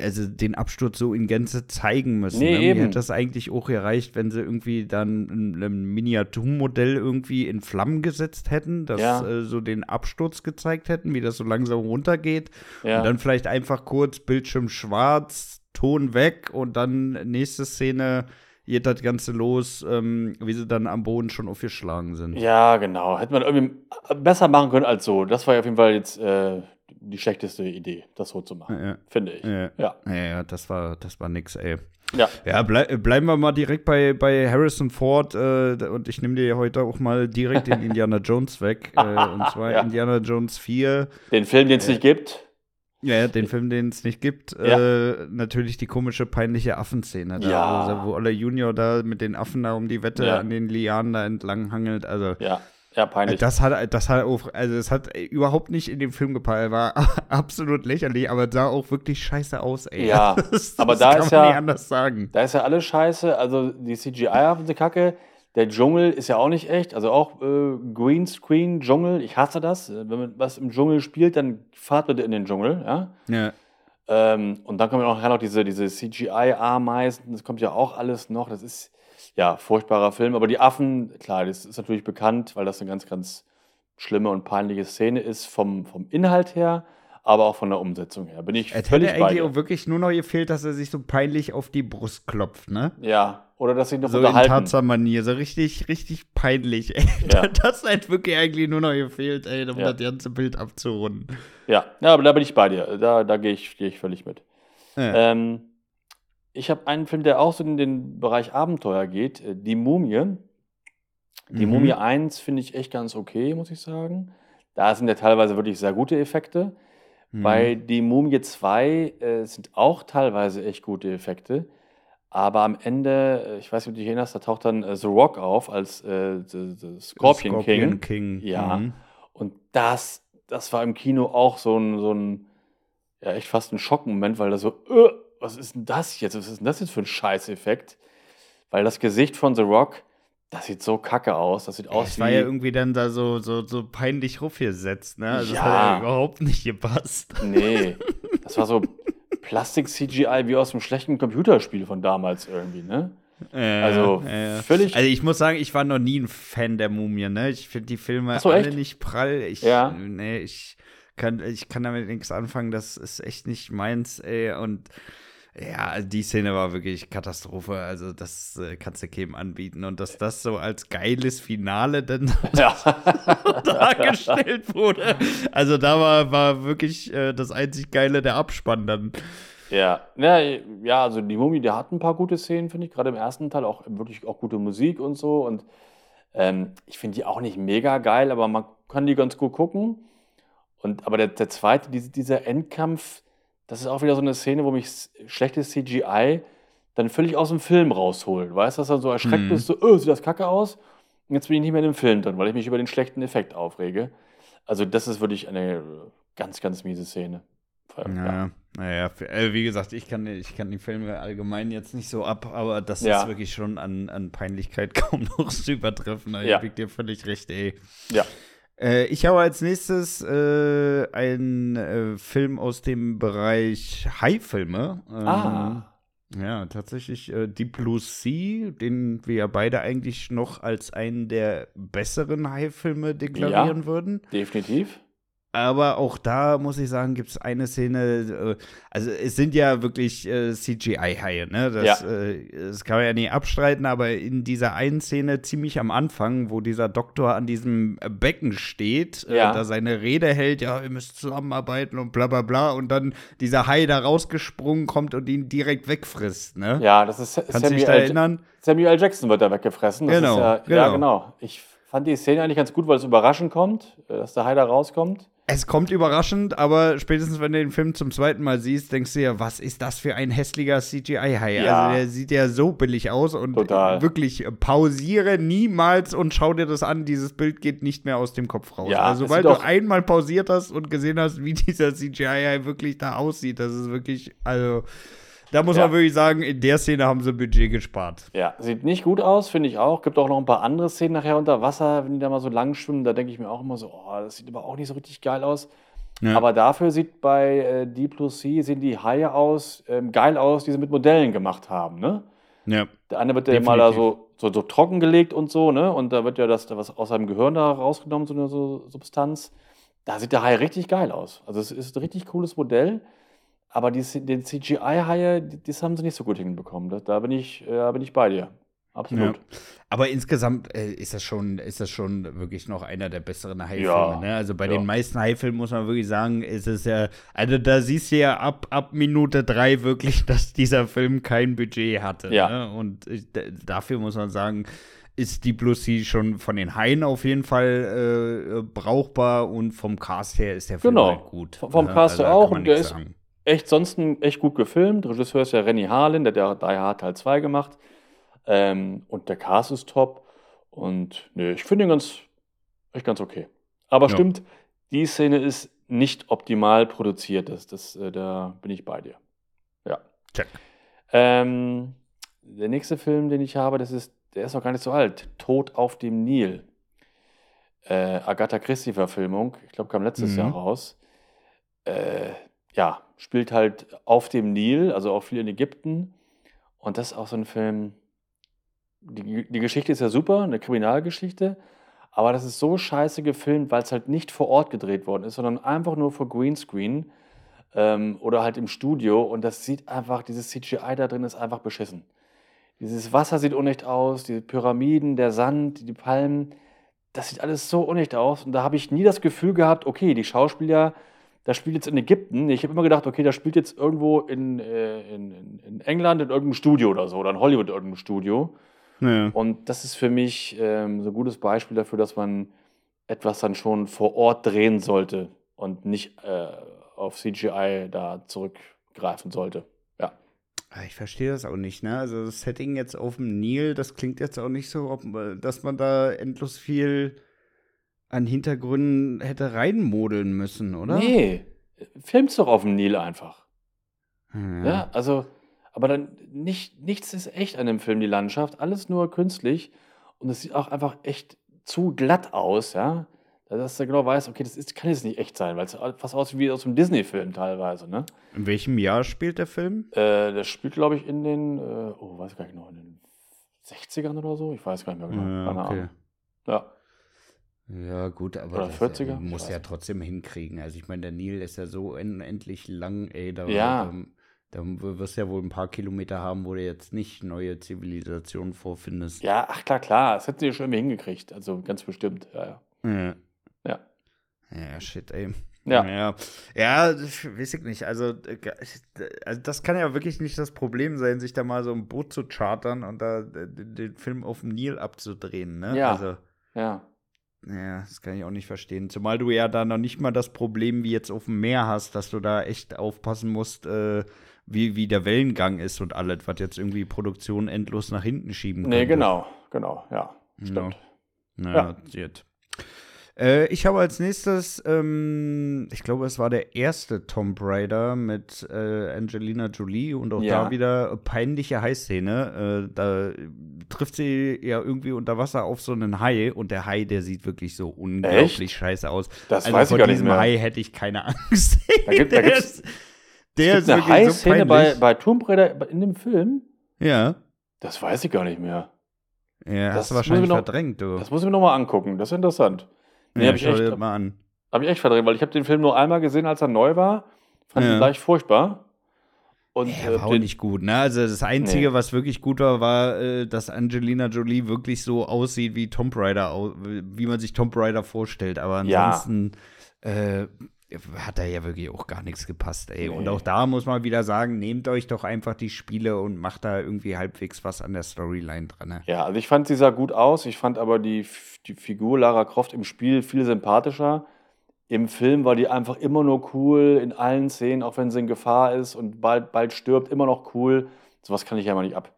also den Absturz so in Gänze zeigen müssen. Nee, ne? Mir eben. hätte das eigentlich auch gereicht, wenn sie irgendwie dann ein, ein Miniaturmodell irgendwie in Flammen gesetzt hätten, das Ja. äh, so den Absturz gezeigt hätten, wie das so langsam runtergeht. Ja. Und dann vielleicht einfach kurz Bildschirm schwarz, Ton weg und dann nächste Szene geht das Ganze los, ähm, wie sie dann am Boden schon aufgeschlagen sind. Ja, genau. Hätte man irgendwie besser machen können als so. Das war auf jeden Fall jetzt äh, die schlechteste Idee, das so zu machen, Ja, finde ich. ja. Ja. Ja, ja, das war, das war nix, ey. Ja. Ja, blei bleiben wir mal direkt bei, bei Harrison Ford äh, und ich nehme dir heute auch mal direkt den Indiana Jones weg. Äh, und zwar. Indiana Jones 4. Den Film, den es nicht gibt. Ja, den Film, den es nicht gibt. Äh, natürlich die komische, peinliche Affenszene. Da, Ja. wo, wo Olle Junior da mit den Affen da um die Wette an den Lianen da entlang hangelt. Also, Ja, ja, peinlich. das hat, das hat auch, also es hat überhaupt nicht in dem Film gepeilt, war absolut lächerlich, aber sah auch wirklich scheiße aus, ey. Ja, das, aber das da kann ist man ja- nicht anders sagen. Da ist ja alles scheiße. Also die CGI haben sie kacke. Der Dschungel ist ja auch nicht echt. Also auch äh, Greenscreen, Dschungel. Ich hasse das. Äh, Wenn man was im Dschungel spielt, dann fahrt bitte in den Dschungel. Ja? Ja. Ähm, und dann kommen ja auch noch diese, diese CGI-Ameisen. Das kommt ja auch alles noch. Das ist ja furchtbarer Film. Aber die Affen, klar, das ist natürlich bekannt, weil das eine ganz, ganz schlimme und peinliche Szene ist vom, vom Inhalt her, aber auch von der Umsetzung her. Bin ich Es völlig hätte eigentlich auch wirklich nur noch gefehlt, dass er sich so peinlich auf die Brust klopft, ne? Ja, oder dass sie noch So in unterhalten. Tarzan-Manier, so richtig, richtig peinlich. Ey. Ja. Das hat wirklich eigentlich nur noch gefehlt, ey, um Ja. das ganze Bild abzurunden. Ja, ja, aber da bin ich bei dir. Da, da gehe ich, gehe ich völlig mit. Ja. Ähm, ich habe einen Film, der auch so in den Bereich Abenteuer geht, äh, Die Mumie. Die Mhm. Mumie 1 finde ich echt ganz okay, muss ich sagen. Da sind ja teilweise wirklich sehr gute Effekte. Mhm. Bei Die Mumie 2 äh, sind auch teilweise echt gute Effekte. Aber am Ende, äh, ich weiß nicht, ob du dich erinnerst, da taucht dann äh, The Rock auf als äh, the, the Scorpion, King. King. Ja. Mhm. Und das, das war im Kino auch so ein, so ein ja, echt fast ein Schockmoment, weil da so, äh, was ist denn das jetzt? Was ist denn das jetzt für ein Scheißeffekt? Weil das Gesicht von The Rock, das sieht so kacke aus. Das sieht aus Es wie. war ja irgendwie dann da so, so, so peinlich rufgesetzt, ne? Also das Ja. hat ja überhaupt nicht gepasst. nee, das war so Plastik-CGI wie aus einem schlechten Computerspiel von damals irgendwie, ne? Also, völlig- Also ich muss sagen, ich war noch nie ein Fan der Mumie, ne? Ich finde die Filme so, alle echt? nicht prall. Ich, Ja. Nee, ich kann, ich kann damit nichts anfangen. Das ist echt nicht meins, ey. Und ja, die Szene war wirklich Katastrophe. Also das äh, kannst du keinem anbieten. Und dass das so als geiles Finale dann Ja. dargestellt wurde. Also da war, war wirklich äh, das einzig Geile der Abspann dann. Ja, ja, ja, also die Mumie, der hat ein paar gute Szenen, finde ich, gerade im ersten Teil auch wirklich auch gute Musik und so. Und ähm, ich finde die auch nicht mega geil, aber man kann die ganz gut gucken. Und aber der, der zweite, diese, dieser Endkampf, das ist auch wieder so eine Szene, wo mich schlechtes CGI dann völlig aus dem Film rausholt. Weißt du, dass du dann so erschreckt Mhm. bist, so, oh, sieht das kacke aus? Und jetzt bin ich nicht mehr in dem Film drin, weil ich mich über den schlechten Effekt aufrege. Also, das ist wirklich eine ganz, ganz miese Szene. Ja. Ja, naja, für- äh, wie gesagt, ich kann, ich kann die Filme allgemein jetzt nicht so ab, aber das Ja. ist wirklich schon an, an Peinlichkeit kaum noch zu übertreffen. Da Ja. ich dir völlig recht, ey. Ja. Äh, ich habe als nächstes äh, einen äh, Film aus dem Bereich High-Filme. Ähm, Ah. Ja, tatsächlich äh, Deep Blue Sea, den wir ja beide eigentlich noch als einen der besseren High-Filme deklarieren würden. Definitiv. Aber auch da muss ich sagen, gibt es eine Szene, äh, also es sind ja wirklich äh, CGI-Haie, ne? Das, Ja. äh, das kann man ja nicht abstreiten, aber in dieser einen Szene ziemlich am Anfang, wo dieser Doktor an diesem äh, Becken steht, Ja. äh, da seine Rede hält, ja, ihr müsst zusammenarbeiten und bla bla bla, und dann dieser Hai da rausgesprungen kommt und ihn direkt wegfrisst, ne? Ja, das ist Kannst Samuel dich da erinnern? Samuel L. Jackson wird da weggefressen. Das Genau, ist ja, ja, genau. genau. Ich fand die Szene eigentlich ganz gut, weil es überraschend kommt, äh, dass der Hai da rauskommt. Es kommt überraschend, aber spätestens wenn du den Film zum zweiten Mal siehst, denkst du ja, was ist das für ein hässlicher CGI-Hai? Ja. Also der sieht ja so billig aus und Total. wirklich äh, pausiere niemals und schau dir das an. Dieses Bild geht nicht mehr aus dem Kopf raus. Ja, also sobald du einmal pausiert hast und gesehen hast, wie dieser CGI-Hai wirklich da aussieht, das ist wirklich, also da muss Ja. man wirklich sagen, in der Szene haben sie Budget gespart. Ja, sieht nicht gut aus, finde ich auch. Gibt auch noch ein paar andere Szenen nachher unter Wasser, wenn die da mal so lang schwimmen. Da denke ich mir auch immer so, oh, das sieht aber auch nicht so richtig geil aus. Ja. Aber dafür sieht bei äh, Deep Blue Sea sehen die Haie aus, ähm, geil aus, die sie mit Modellen gemacht haben, ne? Ja. Der eine wird ja mal da so, so, so trockengelegt und so, ne? Und da wird ja das, da was aus seinem Gehirn da rausgenommen, so eine so Substanz. Da sieht der Hai richtig geil aus. Also es ist ein richtig cooles Modell. Aber die, den CGI-Haie, das haben sie nicht so gut hinbekommen. Da, da, bin, ich, äh, da bin ich bei dir. Absolut. Ja. Aber insgesamt äh, ist das schon, ist das schon wirklich noch einer der besseren Haifilme. Ja, Ne? Also bei ja. den meisten Haifilmen muss man wirklich sagen, ist es ja, also da siehst du ja ab, ab Minute drei wirklich, dass dieser Film kein Budget hatte. Ja. Ne? Und ich, d- dafür muss man sagen, ist die Sea schon von den Haien auf jeden Fall äh, brauchbar und vom Cast her ist der Film Genau. halt gut. Vom- vom ne? Cast her da auch und der ist- sagen. Echt, sonst echt gut gefilmt. Regisseur ist ja Renny Harlin, der hat Die Hard Teil 2 gemacht. Ähm, und der Cast ist top. Und nee, ich finde ihn ganz, echt ganz okay. Aber Ja. stimmt, die Szene ist nicht optimal produziert. Das, das, äh, da bin ich bei dir. Ja. Check. Ähm, der nächste Film, den ich habe, das ist, der ist noch gar nicht so alt. Tod auf dem Nil. Äh, Agatha Christie-Verfilmung. Ich glaube, kam letztes Mhm. Jahr raus. Äh, ja, spielt halt auf dem Nil, also auch viel in Ägypten. Und das ist auch so ein Film. Die, die Geschichte ist ja super, eine Kriminalgeschichte. Aber das ist so scheiße gefilmt, weil es halt nicht vor Ort gedreht worden ist, sondern einfach nur vor Greenscreen ähm, oder halt im Studio. Und das sieht einfach, dieses CGI da drin ist einfach beschissen. Dieses Wasser sieht unecht aus, die Pyramiden, der Sand, die Palmen, das sieht alles so unecht aus. Und da habe ich nie das Gefühl gehabt, okay, die Schauspieler, das spielt jetzt in Ägypten. Ich habe immer gedacht, okay, das spielt jetzt irgendwo in, äh, in, in England in irgendeinem Studio oder so, oder in Hollywood in irgendeinem Studio. Ja. Und das ist für mich ähm, so ein gutes Beispiel dafür, dass man etwas dann schon vor Ort drehen sollte und nicht äh, auf CGI da zurückgreifen sollte. Ja. Ah, Ich verstehe das auch nicht, ne? Also das Setting jetzt auf dem Nil, das klingt jetzt auch nicht so, ob, dass man da endlos viel an Hintergründen hätte reinmodeln müssen, oder? Nee, film's doch auf dem Nil einfach. Ja. Ja, also, aber dann nicht, nichts ist echt an dem Film, die Landschaft, alles nur künstlich und es sieht auch einfach echt zu glatt aus, ja. Dass du genau weißt, okay, das ist, kann jetzt nicht echt sein, weil es fast aussieht wie aus einem Disney-Film teilweise, ne? In welchem Jahr spielt der Film? Äh, das spielt, glaube ich, in den, äh, oh, weiß ich gar nicht genau, in den 60ern oder so? Ich weiß gar nicht mehr genau. Ja, Keine okay. Ahnung. Ja. Ja, gut, aber Oder das 40er? äh, muss ja trotzdem hinkriegen. Also ich meine, der Nil ist ja so unendlich lang, ey, da, Ja. da, da wirst du ja wohl ein paar Kilometer haben, wo du jetzt nicht neue Zivilisationen vorfindest. Ja, ach klar, klar, das hätten sie schon irgendwie hingekriegt, also ganz bestimmt, ja, ja. Ja. Ja. Ja, shit, ey. Ja. Ja, ja weiß ich nicht. Also, also, das kann ja wirklich nicht das Problem sein, sich da mal so ein Boot zu chartern und da den den Film auf dem Nil abzudrehen, ne? Ja. Also, Ja, ja, das kann ich auch nicht verstehen. Zumal du ja da noch nicht mal das Problem wie jetzt auf dem Meer hast, dass du da echt aufpassen musst, äh, wie, wie der Wellengang ist und alles, was jetzt irgendwie Produktion endlos nach hinten schieben nee, könnte. genau, genau, ja, Ja. stimmt. Naja, shit. Äh, ich habe als nächstes, ähm, ich glaube, es war der erste Tomb Raider mit äh, Angelina Jolie und auch Ja. da wieder peinliche Haiszene. Äh, da trifft sie ja irgendwie unter Wasser auf so einen Hai und der Hai, der sieht wirklich so unglaublich scheiße aus. Das also weiß ich vor gar nicht diesem mehr. Hai hätte ich keine Angst. Da gibt- da der gibt's- ist, der Es gibt eine wirklich so High-Szene bei, bei Tomb Raider in dem Film? Ja. Das weiß ich gar nicht mehr. Ja, Das hast du wahrscheinlich ich noch- verdrängt, du. Das muss ich mir nochmal angucken, das ist interessant. Nee, ja, hab ich schau dir echt- das mal an. Habe ich echt verdrängt, weil ich habe den Film nur einmal gesehen, als er neu war. Fand Ja. ihn gleich furchtbar. Und Ja, äh, war auch den- nicht gut, ne? Also das Einzige, Nee. was wirklich gut war, war, äh, dass Angelina Jolie wirklich so aussieht, wie Tomb Raider, wie man sich Tomb Raider vorstellt. Aber Ja. ansonsten äh, hat da ja wirklich auch gar nichts gepasst, ey. Und Nee. auch da muss man wieder sagen, nehmt euch doch einfach die Spiele und macht da irgendwie halbwegs was an der Storyline dran. Ne? Ja, also ich fand, sie sah gut aus. Ich fand aber die, die Figur Lara Croft im Spiel viel sympathischer. Im Film war die einfach immer nur cool, in allen Szenen, auch wenn sie in Gefahr ist und bald, bald stirbt, immer noch cool. Sowas kann ich ja mal nicht ab.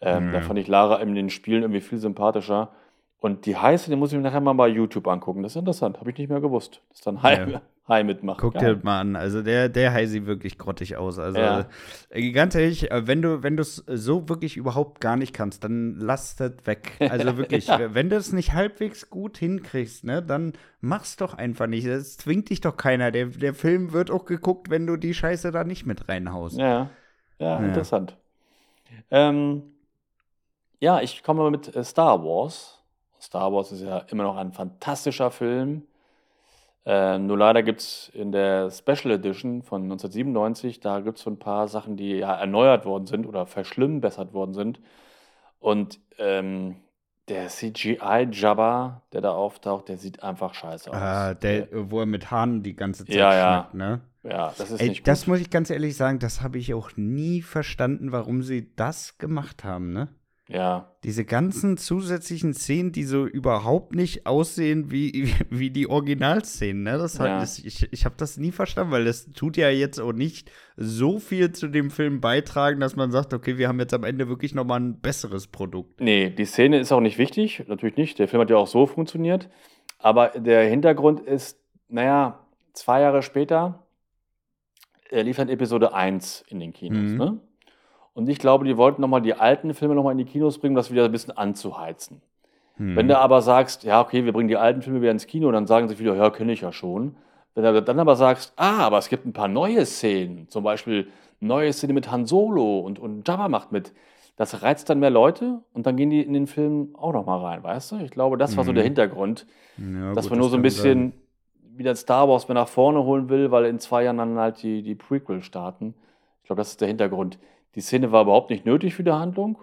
Ähm, Nö. Da fand ich Lara in den Spielen irgendwie viel sympathischer. Und die heiße, die muss ich mir nachher mal bei YouTube angucken. Das ist interessant, habe ich nicht mehr gewusst, dass dann Hai, Ja. Hai mitmacht. Guck dir das mal an. Also der, der Hai sieht wirklich grottig aus. Also Ja. äh, ganz ehrlich, äh, wenn du, wenn du es so wirklich überhaupt gar nicht kannst, dann lass das weg. Also wirklich, Ja. wenn du es nicht halbwegs gut hinkriegst, ne, dann mach's doch einfach nicht. Das zwingt dich doch keiner. Der, der Film wird auch geguckt, wenn du die Scheiße da nicht mit reinhaust. Ja, ja, Ja. interessant. Ähm, ja, ich komme mit äh, Star Wars. Star Wars ist ja immer noch ein fantastischer Film. Ähm, nur leider gibt es in der Special Edition von 1997, da gibt es so ein paar Sachen, die ja erneuert worden sind oder verschlimmbessert worden sind. Und ähm, der CGI-Jabba, der da auftaucht, der sieht einfach scheiße aus. Ah, der, wo er mit Haaren die ganze Zeit Ja, ja. ne? ja, das ist Ey, nicht gut. das muss ich ganz ehrlich sagen, das habe ich auch nie verstanden, warum sie das gemacht haben, ne? Ja, Diese ganzen zusätzlichen Szenen, die so überhaupt nicht aussehen wie, wie die Originalszenen, ne? Das hat, Ja. das, ich ich habe das nie verstanden, weil das tut ja jetzt auch nicht so viel zu dem Film beitragen, dass man sagt, okay, wir haben jetzt am Ende wirklich noch mal ein besseres Produkt. Nee, die Szene ist auch nicht wichtig, natürlich nicht. Der Film hat ja auch so funktioniert. Aber der Hintergrund ist, naja, zwei Jahre später lief dann Episode 1 in den Kinos. Mhm. Ne? Und ich glaube, die wollten nochmal die alten Filme nochmal in die Kinos bringen, um das wieder ein bisschen anzuheizen. Hm. Wenn du aber sagst, ja, okay, wir bringen die alten Filme wieder ins Kino, dann sagen sie wieder, ja, kenne ich ja schon. Wenn du dann aber sagst, ah, aber es gibt ein paar neue Szenen, zum Beispiel neue Szene mit Han Solo und, und Jabba macht mit, das reizt dann mehr Leute und dann gehen die in den Film auch noch mal rein, weißt du? Ich glaube, das war so der Hintergrund, Ja, dass gut, man nur das so ein bisschen sein. wieder Star Wars mehr nach vorne holen will, weil in zwei Jahren dann halt die, die Prequel starten. Ich glaube, das ist der Hintergrund. Die Szene war überhaupt nicht nötig für die Handlung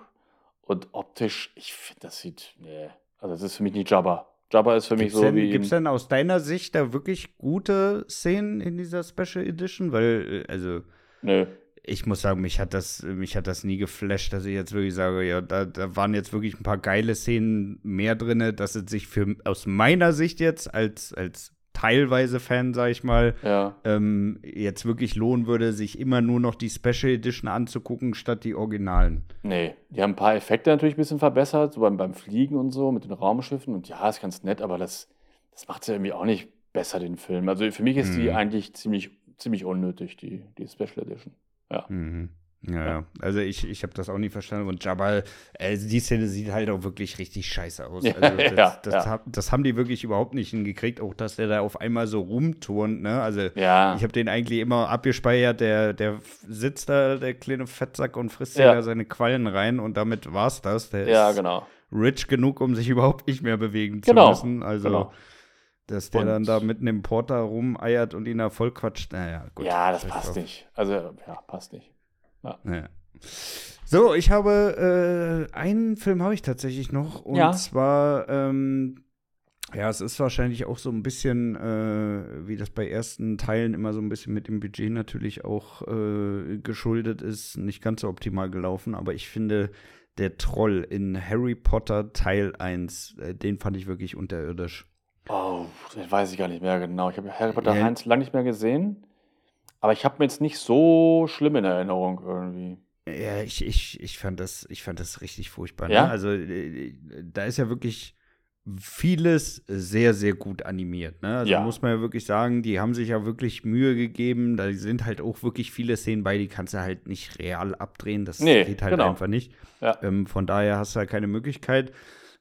und optisch, ich finde, das sieht, nee, also das ist für mich nicht Jabba. Jabba ist für mich Gibt's so denn, wie gibt's in, denn aus deiner Sicht da wirklich gute Szenen in dieser Special Edition? Weil, äh, also, nö. ich muss sagen, mich hat das, mich hat das nie geflasht, dass ich jetzt wirklich sage, ja, da, da waren jetzt wirklich ein paar geile Szenen mehr drin, dass es sich für aus meiner Sicht jetzt als, als teilweise Fan, sag ich mal, Ja, ähm, jetzt wirklich lohnen würde, sich immer nur noch die Special Edition anzugucken, statt die Originalen. nee. Die haben ein paar Effekte natürlich ein bisschen verbessert, so beim, beim Fliegen und so mit den Raumschiffen. Und ja, ist ganz nett, aber das, das macht ja irgendwie auch nicht besser, den Film. Also für mich ist die Mhm. eigentlich ziemlich, ziemlich unnötig, die, die Special Edition. Ja. Mhm. Ja, ja. Also ich, ich habe das auch nie verstanden. Und Jabal, äh, die Szene sieht halt auch wirklich richtig scheiße aus. Ja, Also das, ja, das, ja. hab- das haben die wirklich überhaupt nicht hingekriegt. Auch, dass der da auf einmal so rumturnt, ne? Also Ja, ich habe den eigentlich immer abgespeichert. Der, der sitzt da, der kleine Fettsack, und frisst Ja. da seine Quallen rein. Und damit war's das. Der ja, ist genau. rich genug, um sich überhaupt nicht mehr bewegen Genau, zu müssen. Also, genau. dass der Und- dann da mitten im Porter rumeiert und ihn da voll quatscht. Naja, gut. ja, das passt drauf. nicht. Also, ja, passt nicht. Ja. So, ich habe äh, einen Film habe ich tatsächlich noch und Ja. zwar ähm, ja, es ist wahrscheinlich auch so ein bisschen, äh, wie das bei ersten Teilen immer so ein bisschen mit dem Budget natürlich auch äh, geschuldet ist, nicht ganz so optimal gelaufen, aber ich finde, der Troll in Harry Potter Teil 1, äh, den fand ich wirklich unterirdisch. Oh, das weiß ich gar nicht mehr genau. Ich habe Harry Potter Ja. 1 lange nicht mehr gesehen. Aber ich habe mir jetzt nicht so schlimm in Erinnerung irgendwie. Ja, ich, ich, ich fand das, ich fand das richtig furchtbar. Ja? Ne? Also äh, da ist ja wirklich vieles sehr, sehr gut animiert. Ne? Also Ja. muss man ja wirklich sagen, die haben sich ja wirklich Mühe gegeben. Da sind halt auch wirklich viele Szenen bei, die kannst du halt nicht real abdrehen. Das Nee, geht halt genau. einfach nicht. Ja. Ähm, von daher hast du halt keine Möglichkeit.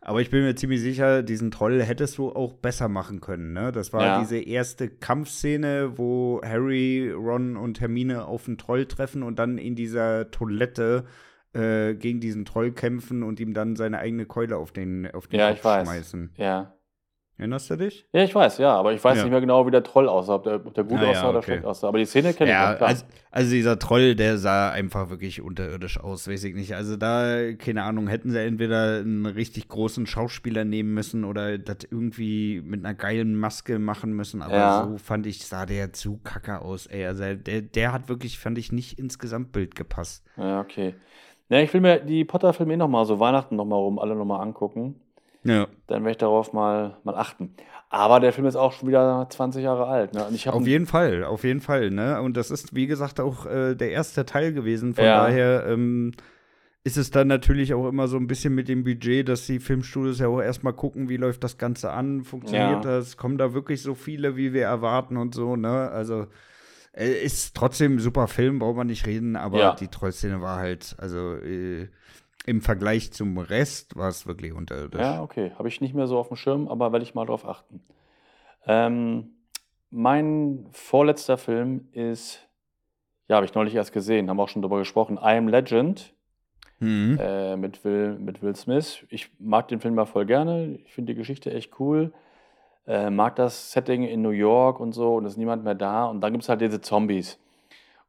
Aber ich bin mir ziemlich sicher, diesen Troll hättest du auch besser machen können. Ne? Das war Ja. diese erste Kampfszene, wo Harry, Ron und Hermine auf den Troll treffen und dann in dieser Toilette äh, gegen diesen Troll kämpfen und ihm dann seine eigene Keule auf den, auf den Ja, Kopf ich weiß. schmeißen. Ja. Erinnerst du dich? Ja, ich weiß, ja. Aber ich weiß Ja. nicht mehr genau, wie der Troll aussah. Ob der, ob der gut Ah, ja, aussah oder okay. schlecht aussah. Aber die Szene kenne ich Ja, noch, klar. also, also dieser Troll, der sah einfach wirklich unterirdisch aus, weiß ich nicht. Also da, keine Ahnung, hätten sie entweder einen richtig großen Schauspieler nehmen müssen oder das irgendwie mit einer geilen Maske machen müssen. Aber Ja. so fand ich, sah der zu kacke aus, ey. Also der, der hat wirklich, fand ich, nicht ins Gesamtbild gepasst. ja, okay. Na, ich will mir die Potter-Filme eh nochmal so Weihnachten nochmal rum, alle nochmal angucken. Ja. Dann werde ich darauf mal, mal achten. Aber der Film ist auch schon wieder 20 Jahre alt. Ne? Und ich habe Auf jeden Fall, auf jeden Fall, ne? Und das ist, wie gesagt, auch äh, der erste Teil gewesen. Von Ja. daher ähm, ist es dann natürlich auch immer so ein bisschen mit dem Budget, dass die Filmstudios ja auch erstmal gucken, wie läuft das Ganze an, funktioniert Ja. das, kommen da wirklich so viele, wie wir erwarten und so, ne? Also äh, ist trotzdem ein super Film, braucht man nicht reden, aber Ja. die Trollszene war halt, also äh, im Vergleich zum Rest war es wirklich unterirdisch. Ja, okay. Habe ich nicht mehr so auf dem Schirm, aber werde ich mal drauf achten. Ähm, mein vorletzter Film ist, ja, habe ich neulich erst gesehen, haben wir auch schon drüber gesprochen, I Am Legend Mhm. äh, mit, Will, mit Will Smith. Ich mag den Film mal voll gerne. Ich finde die Geschichte echt cool. Äh, mag das Setting in New York und so und es ist niemand mehr da. Und dann gibt es halt diese Zombies.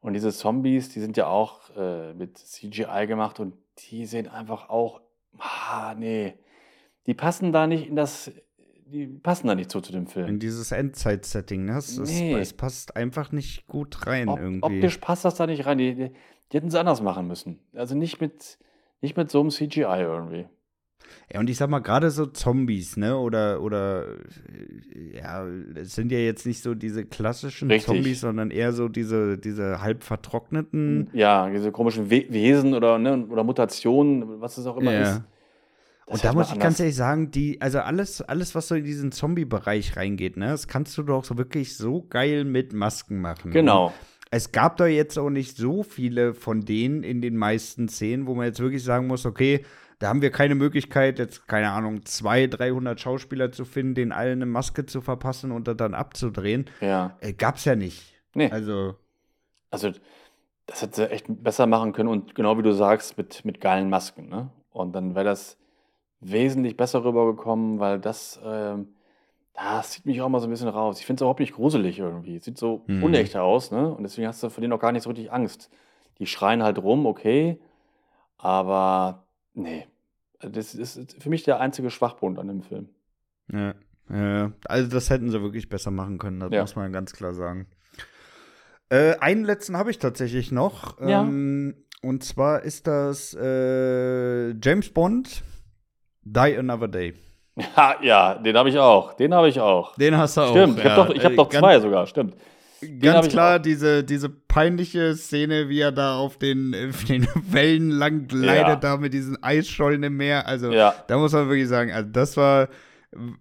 Und diese Zombies, die sind ja auch äh, mit CGI gemacht und die sehen einfach auch, ah, nee, die passen da nicht in das, die passen da nicht so zu dem In Film. dieses Endzeit-Setting, ne? Es, Nee. es, es passt einfach nicht gut rein Op irgendwie. optisch passt das da nicht rein. Die, die, die hätten es anders machen müssen. Also nicht mit, nicht mit so einem CGI irgendwie. Ja, und ich sag mal, gerade so Zombies, ne? Oder, oder, ja, es sind ja jetzt nicht so diese klassischen Richtig. Zombies, sondern eher so diese, diese halb vertrockneten. Ja, diese komischen We Wesen oder, ne, oder Mutationen, was es auch immer Ja. ist. Das Und da muss ich ganz ehrlich sagen, die, also alles, alles, was so in diesen Zombie-Bereich reingeht, ne, das kannst du doch so wirklich so geil mit Masken machen. Genau. es gab da jetzt auch nicht so viele von denen in den meisten Szenen, wo man jetzt wirklich sagen muss, okay, da haben wir keine Möglichkeit, jetzt, keine Ahnung, 200, 300 Schauspieler zu finden, denen allen eine Maske zu verpassen und das dann abzudrehen. Ja. Äh, gab's ja nicht. Nee. Also, Also, das hätte sie echt besser machen können und genau wie du sagst, mit, mit geilen Masken. Ne? Und dann wäre das wesentlich besser rübergekommen, weil das, ähm, das zieht mich auch mal so ein bisschen raus. Ich finde es überhaupt nicht gruselig irgendwie. Sieht so Mhm. unecht aus, ne? Und deswegen hast du vor denen auch gar nicht so richtig Angst. Die schreien halt rum, okay, aber nee. Das ist für mich der einzige Schwachpunkt an dem Film. Ja. ja. Also das hätten sie wirklich besser machen können, das Ja. muss man ganz klar sagen. Äh, einen letzten habe ich tatsächlich noch. Ja. Ähm, und zwar ist das äh, James Bond, Die Another Day. Ha, ja, den habe ich auch. Den habe ich auch. Den hast du auch. Stimmt, ich ja. habe doch, ich hab Äh, doch ganz- zwei sogar, stimmt. hab Ganz klar, diese, diese peinliche Szene, wie er da auf den, auf den Wellen lang gleitet, Ja. da mit diesen Eisschollen im Meer. Also, Ja. da muss man wirklich sagen, also das war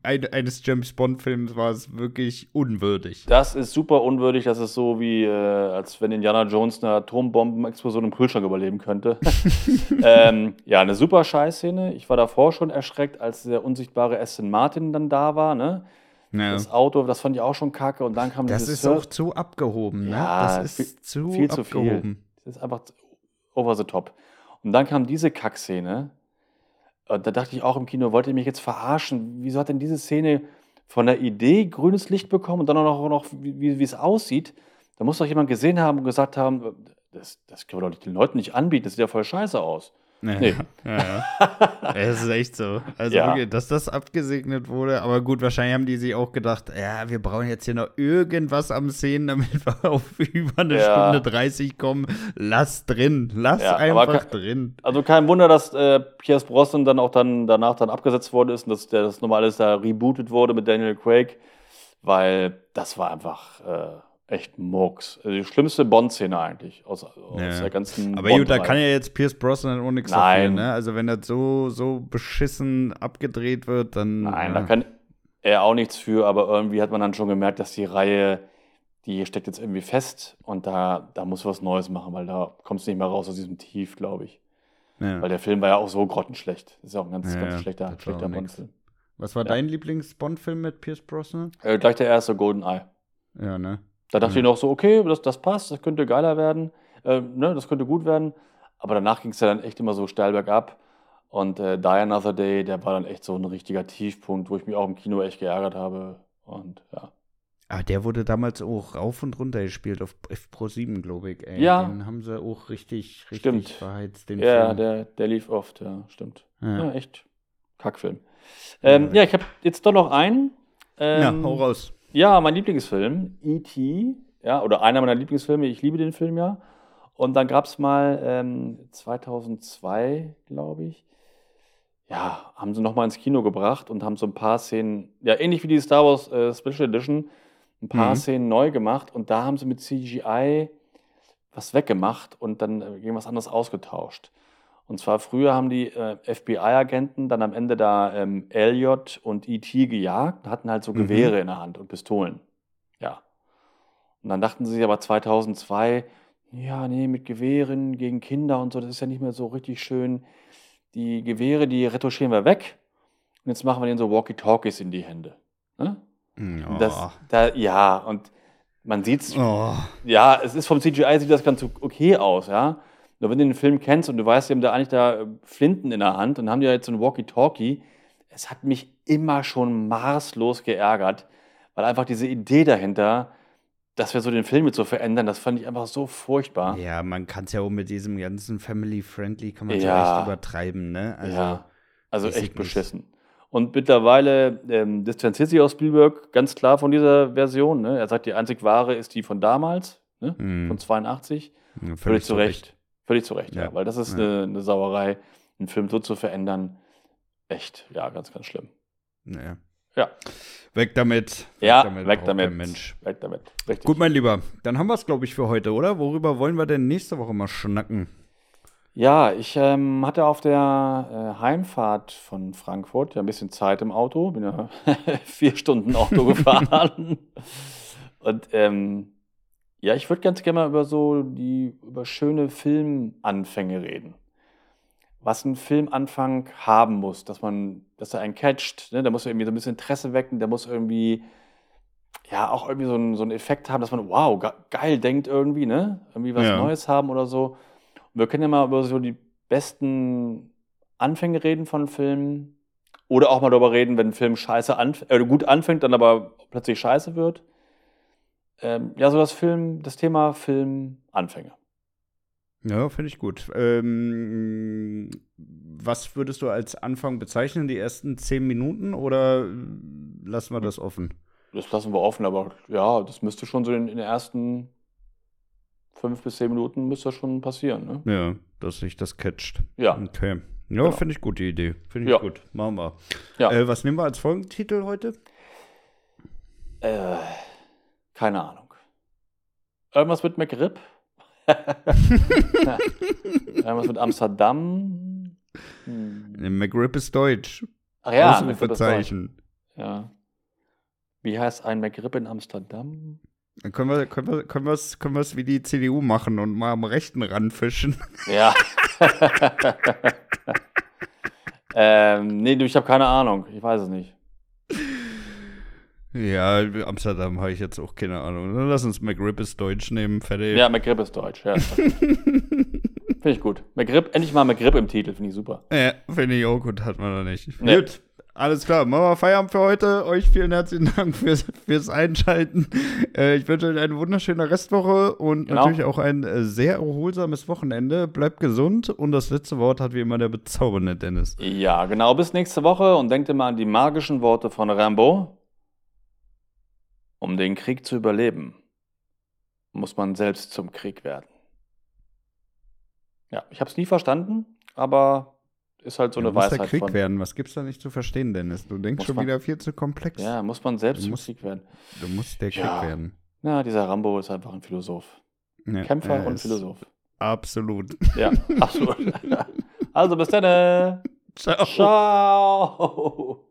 ein, eines James Bond-Films war es wirklich unwürdig. Das ist super unwürdig. Das ist so wie, äh, als wenn Indiana Jones eine Atombombenexplosion im Kühlschrank überleben könnte. ähm, ja, eine super Scheißszene. Ich war davor schon erschreckt, als der unsichtbare Aston Martin dann da war. Ne? Ja. Das Auto, das fand ich auch schon kacke. Und dann kam Das ist auch zu abgehoben, ne? Ja, das ist viel- zu viel zu viel. abgehoben. Das ist einfach over the top. Und dann kam diese Kackszene. Und da dachte ich auch im Kino, wollt ihr mich jetzt verarschen? Wieso hat denn diese Szene von der Idee grünes Licht bekommen und dann auch noch, wie, wie wie es aussieht? Da muss doch jemand gesehen haben und gesagt haben, das, das können wir doch den Leuten nicht anbieten, das sieht ja voll scheiße aus. Ja, Nee. ja, ja. Es ist echt so. Also Ja. wirklich, dass das abgesegnet wurde, aber gut, wahrscheinlich haben die sich auch gedacht, ja, wir brauchen jetzt hier noch irgendwas am Szenen, damit wir auf über eine Ja. Stunde 30 kommen. Lass drin, lass einfach drin. Also kein Wunder, dass äh, Pierce Brosnan dann auch dann danach dann abgesetzt worden ist und dass der, das nochmal alles da rebootet wurde mit Daniel Craig, weil das war einfach äh, echt Murks. Also die schlimmste Bond-Szene eigentlich aus, aus Ja. der ganzen Aber gut, da kann ja jetzt Pierce Brosnan auch nichts Nein. dafür, ne? Also wenn das so, so beschissen abgedreht wird, dann. Nein, ja. da kann er auch nichts für, aber irgendwie hat man dann schon gemerkt, dass die Reihe, die steckt jetzt irgendwie fest und da, da muss was Neues machen, weil da kommst du nicht mehr raus aus diesem Tief, glaube ich. ja. Weil der Film war ja auch so grottenschlecht. Das ist ja auch ein ganz, ganz schlechter, schlechter. Bond-Film. Was war dein Lieblings-Bond-Film mit Pierce Brosnan? Äh, gleich der erste Goldeneye. Ja, ne? Da dachte Ja. ich noch so, okay, das, das passt, das könnte geiler werden, äh, ne, das könnte gut werden. Aber danach ging es ja dann echt immer so steil bergab. Und äh, Die Another Day, der war dann echt so ein richtiger Tiefpunkt, wo ich mich auch im Kino echt geärgert habe. Und ja. Ah, der wurde damals auch rauf und runter gespielt auf F Pro 7, glaube ich. Ey. Ja. Den haben sie auch richtig, richtig Stimmt. verheizt, den Ja, Film. der, der lief oft, ja, stimmt. Ja, ja. echt Kackfilm. Ähm, Ja. ja, ich habe jetzt doch noch einen. ja, Ähm, hau raus. Ja, mein Lieblingsfilm, E.T., ja, oder einer meiner Lieblingsfilme, ich liebe den Film ja. Und dann gab es mal ähm, 2002, glaube ich, ja, haben sie nochmal ins Kino gebracht und haben so ein paar Szenen, ja, ähnlich wie die Star Wars äh, Special Edition, ein paar Mhm. Szenen neu gemacht und da haben sie mit CGI was weggemacht und dann äh, gegen was anderes ausgetauscht. Und zwar früher haben die äh, FBI-Agenten dann am Ende da ähm, Elliot und E.T. gejagt, hatten halt so Mhm. Gewehre in der Hand und Pistolen. Ja. Und dann dachten sie sich aber 2002, ja, nee, mit Gewehren gegen Kinder und so, das ist ja nicht mehr so richtig schön. Die Gewehre, die retuschieren wir weg und jetzt machen wir denen so Walkie-Talkies in die Hände. Ne? Oh. Das, da, ja, und man sieht's, oh. ja, es ist vom CGI sieht das ganz okay aus, ja. Nur wenn du den Film kennst und du weißt, die haben da eigentlich da äh, Flinten in der Hand und haben die da jetzt so ein Walkie-Talkie, es hat mich immer schon maßlos geärgert, weil einfach diese Idee dahinter, dass wir so den Film jetzt so verändern, das fand ich einfach so furchtbar. Ja, man kann es ja auch mit diesem ganzen Family-Friendly, kann man es Ja. ja echt übertreiben, ne? Also, ja, also echt beschissen. Und mittlerweile ähm, distanziert sich aus Spielberg ganz klar von dieser Version. Ne? Er sagt, die einzig wahre ist die von damals, ne? mh, von 82. ja, Völlig zu Recht. Völlig zu Recht, ja. Ja. Weil das ist Ja. eine, eine Sauerei, einen Film so zu verändern. Echt, ja, ganz, ganz schlimm. Naja. Ja. Weg damit. Ja, damit, weg damit. Mensch. Weg damit. Richtig. Gut, mein Lieber, dann haben wir es, glaube ich, für heute, oder? Worüber wollen wir denn nächste Woche mal schnacken? Ja, ich ähm, hatte auf der äh, Heimfahrt von Frankfurt ja ein bisschen Zeit im Auto. Bin ja vier Stunden Auto gefahren. Und ähm, ja, ich würde ganz gerne mal über so die, über schöne Filmanfänge reden. Was ein Filmanfang haben muss, dass man, dass er einen catcht, ne? Der muss irgendwie so ein bisschen Interesse wecken, der muss irgendwie, ja, auch irgendwie so einen, so einen Effekt haben, dass man, wow, ge geil denkt irgendwie, ne? Irgendwie was Ja. Neues haben oder so. Und wir können ja mal über so die besten Anfänge reden von Filmen. Oder auch mal darüber reden, wenn ein Film scheiße anf äh, gut anfängt, dann aber plötzlich scheiße wird. Ähm, ja, so das Film, das Thema Filmanfänge. Ja, finde ich gut. Ähm, was würdest du als Anfang bezeichnen? Die ersten zehn Minuten oder lassen wir das offen? Das lassen wir offen, aber ja, das müsste schon so in, in den ersten fünf bis zehn Minuten müsste das schon passieren. Ne? Ja, dass sich das catcht. Ja. Okay. Ja, Genau. finde ich gut, die Idee. Finde ich Ja. gut. Machen wir. Ja. Äh, was nehmen wir als Folgentitel heute? Äh, keine Ahnung. Irgendwas mit McRib? Irgendwas mit Amsterdam? Hm. McRib ist Deutsch. Ach ja, ist. Ausrufezeichen. Ja. Wie heißt ein McRib in Amsterdam? Dann können wir, können wir, können wir's, können wir's wie die CDU machen und mal am rechten ranfischen. Ja. ähm, nee, du, ich habe keine Ahnung. Ich weiß es nicht. Ja, Amsterdam habe ich jetzt auch keine Ahnung. Lass uns McRib ist Deutsch nehmen, fertig. Ja, McRib ist deutsch. Ja, finde ich gut. McRib, endlich mal McRib im Titel, finde ich super. Ja, finde ich auch gut, hat man noch nicht. Nee. Gut, alles klar. Machen wir Feierabend für heute. Euch vielen herzlichen Dank fürs, fürs Einschalten. Äh, ich wünsche euch eine wunderschöne Restwoche und Genau. natürlich auch ein äh, sehr erholsames Wochenende. Bleibt gesund und das letzte Wort hat wie immer der bezaubernde Dennis. Ja, genau. Bis nächste Woche und denkt immer an die magischen Worte von Rambo. Um den Krieg zu überleben, muss man selbst zum Krieg werden. Ja, ich habe es nie verstanden, aber ist halt so Ja, eine muss der Weisheit Krieg werden. Was gibt's da nicht zu verstehen, Dennis? Du denkst schon man- wieder viel zu komplex. Ja, muss man selbst Du zum musst- Krieg werden. Du musst der Krieg Ja. werden. Ja, dieser Rambo ist einfach ein Philosoph. Ja, Kämpfer er und Philosoph. Absolut. Ja, absolut. also bis dann. Ciao. Ciao.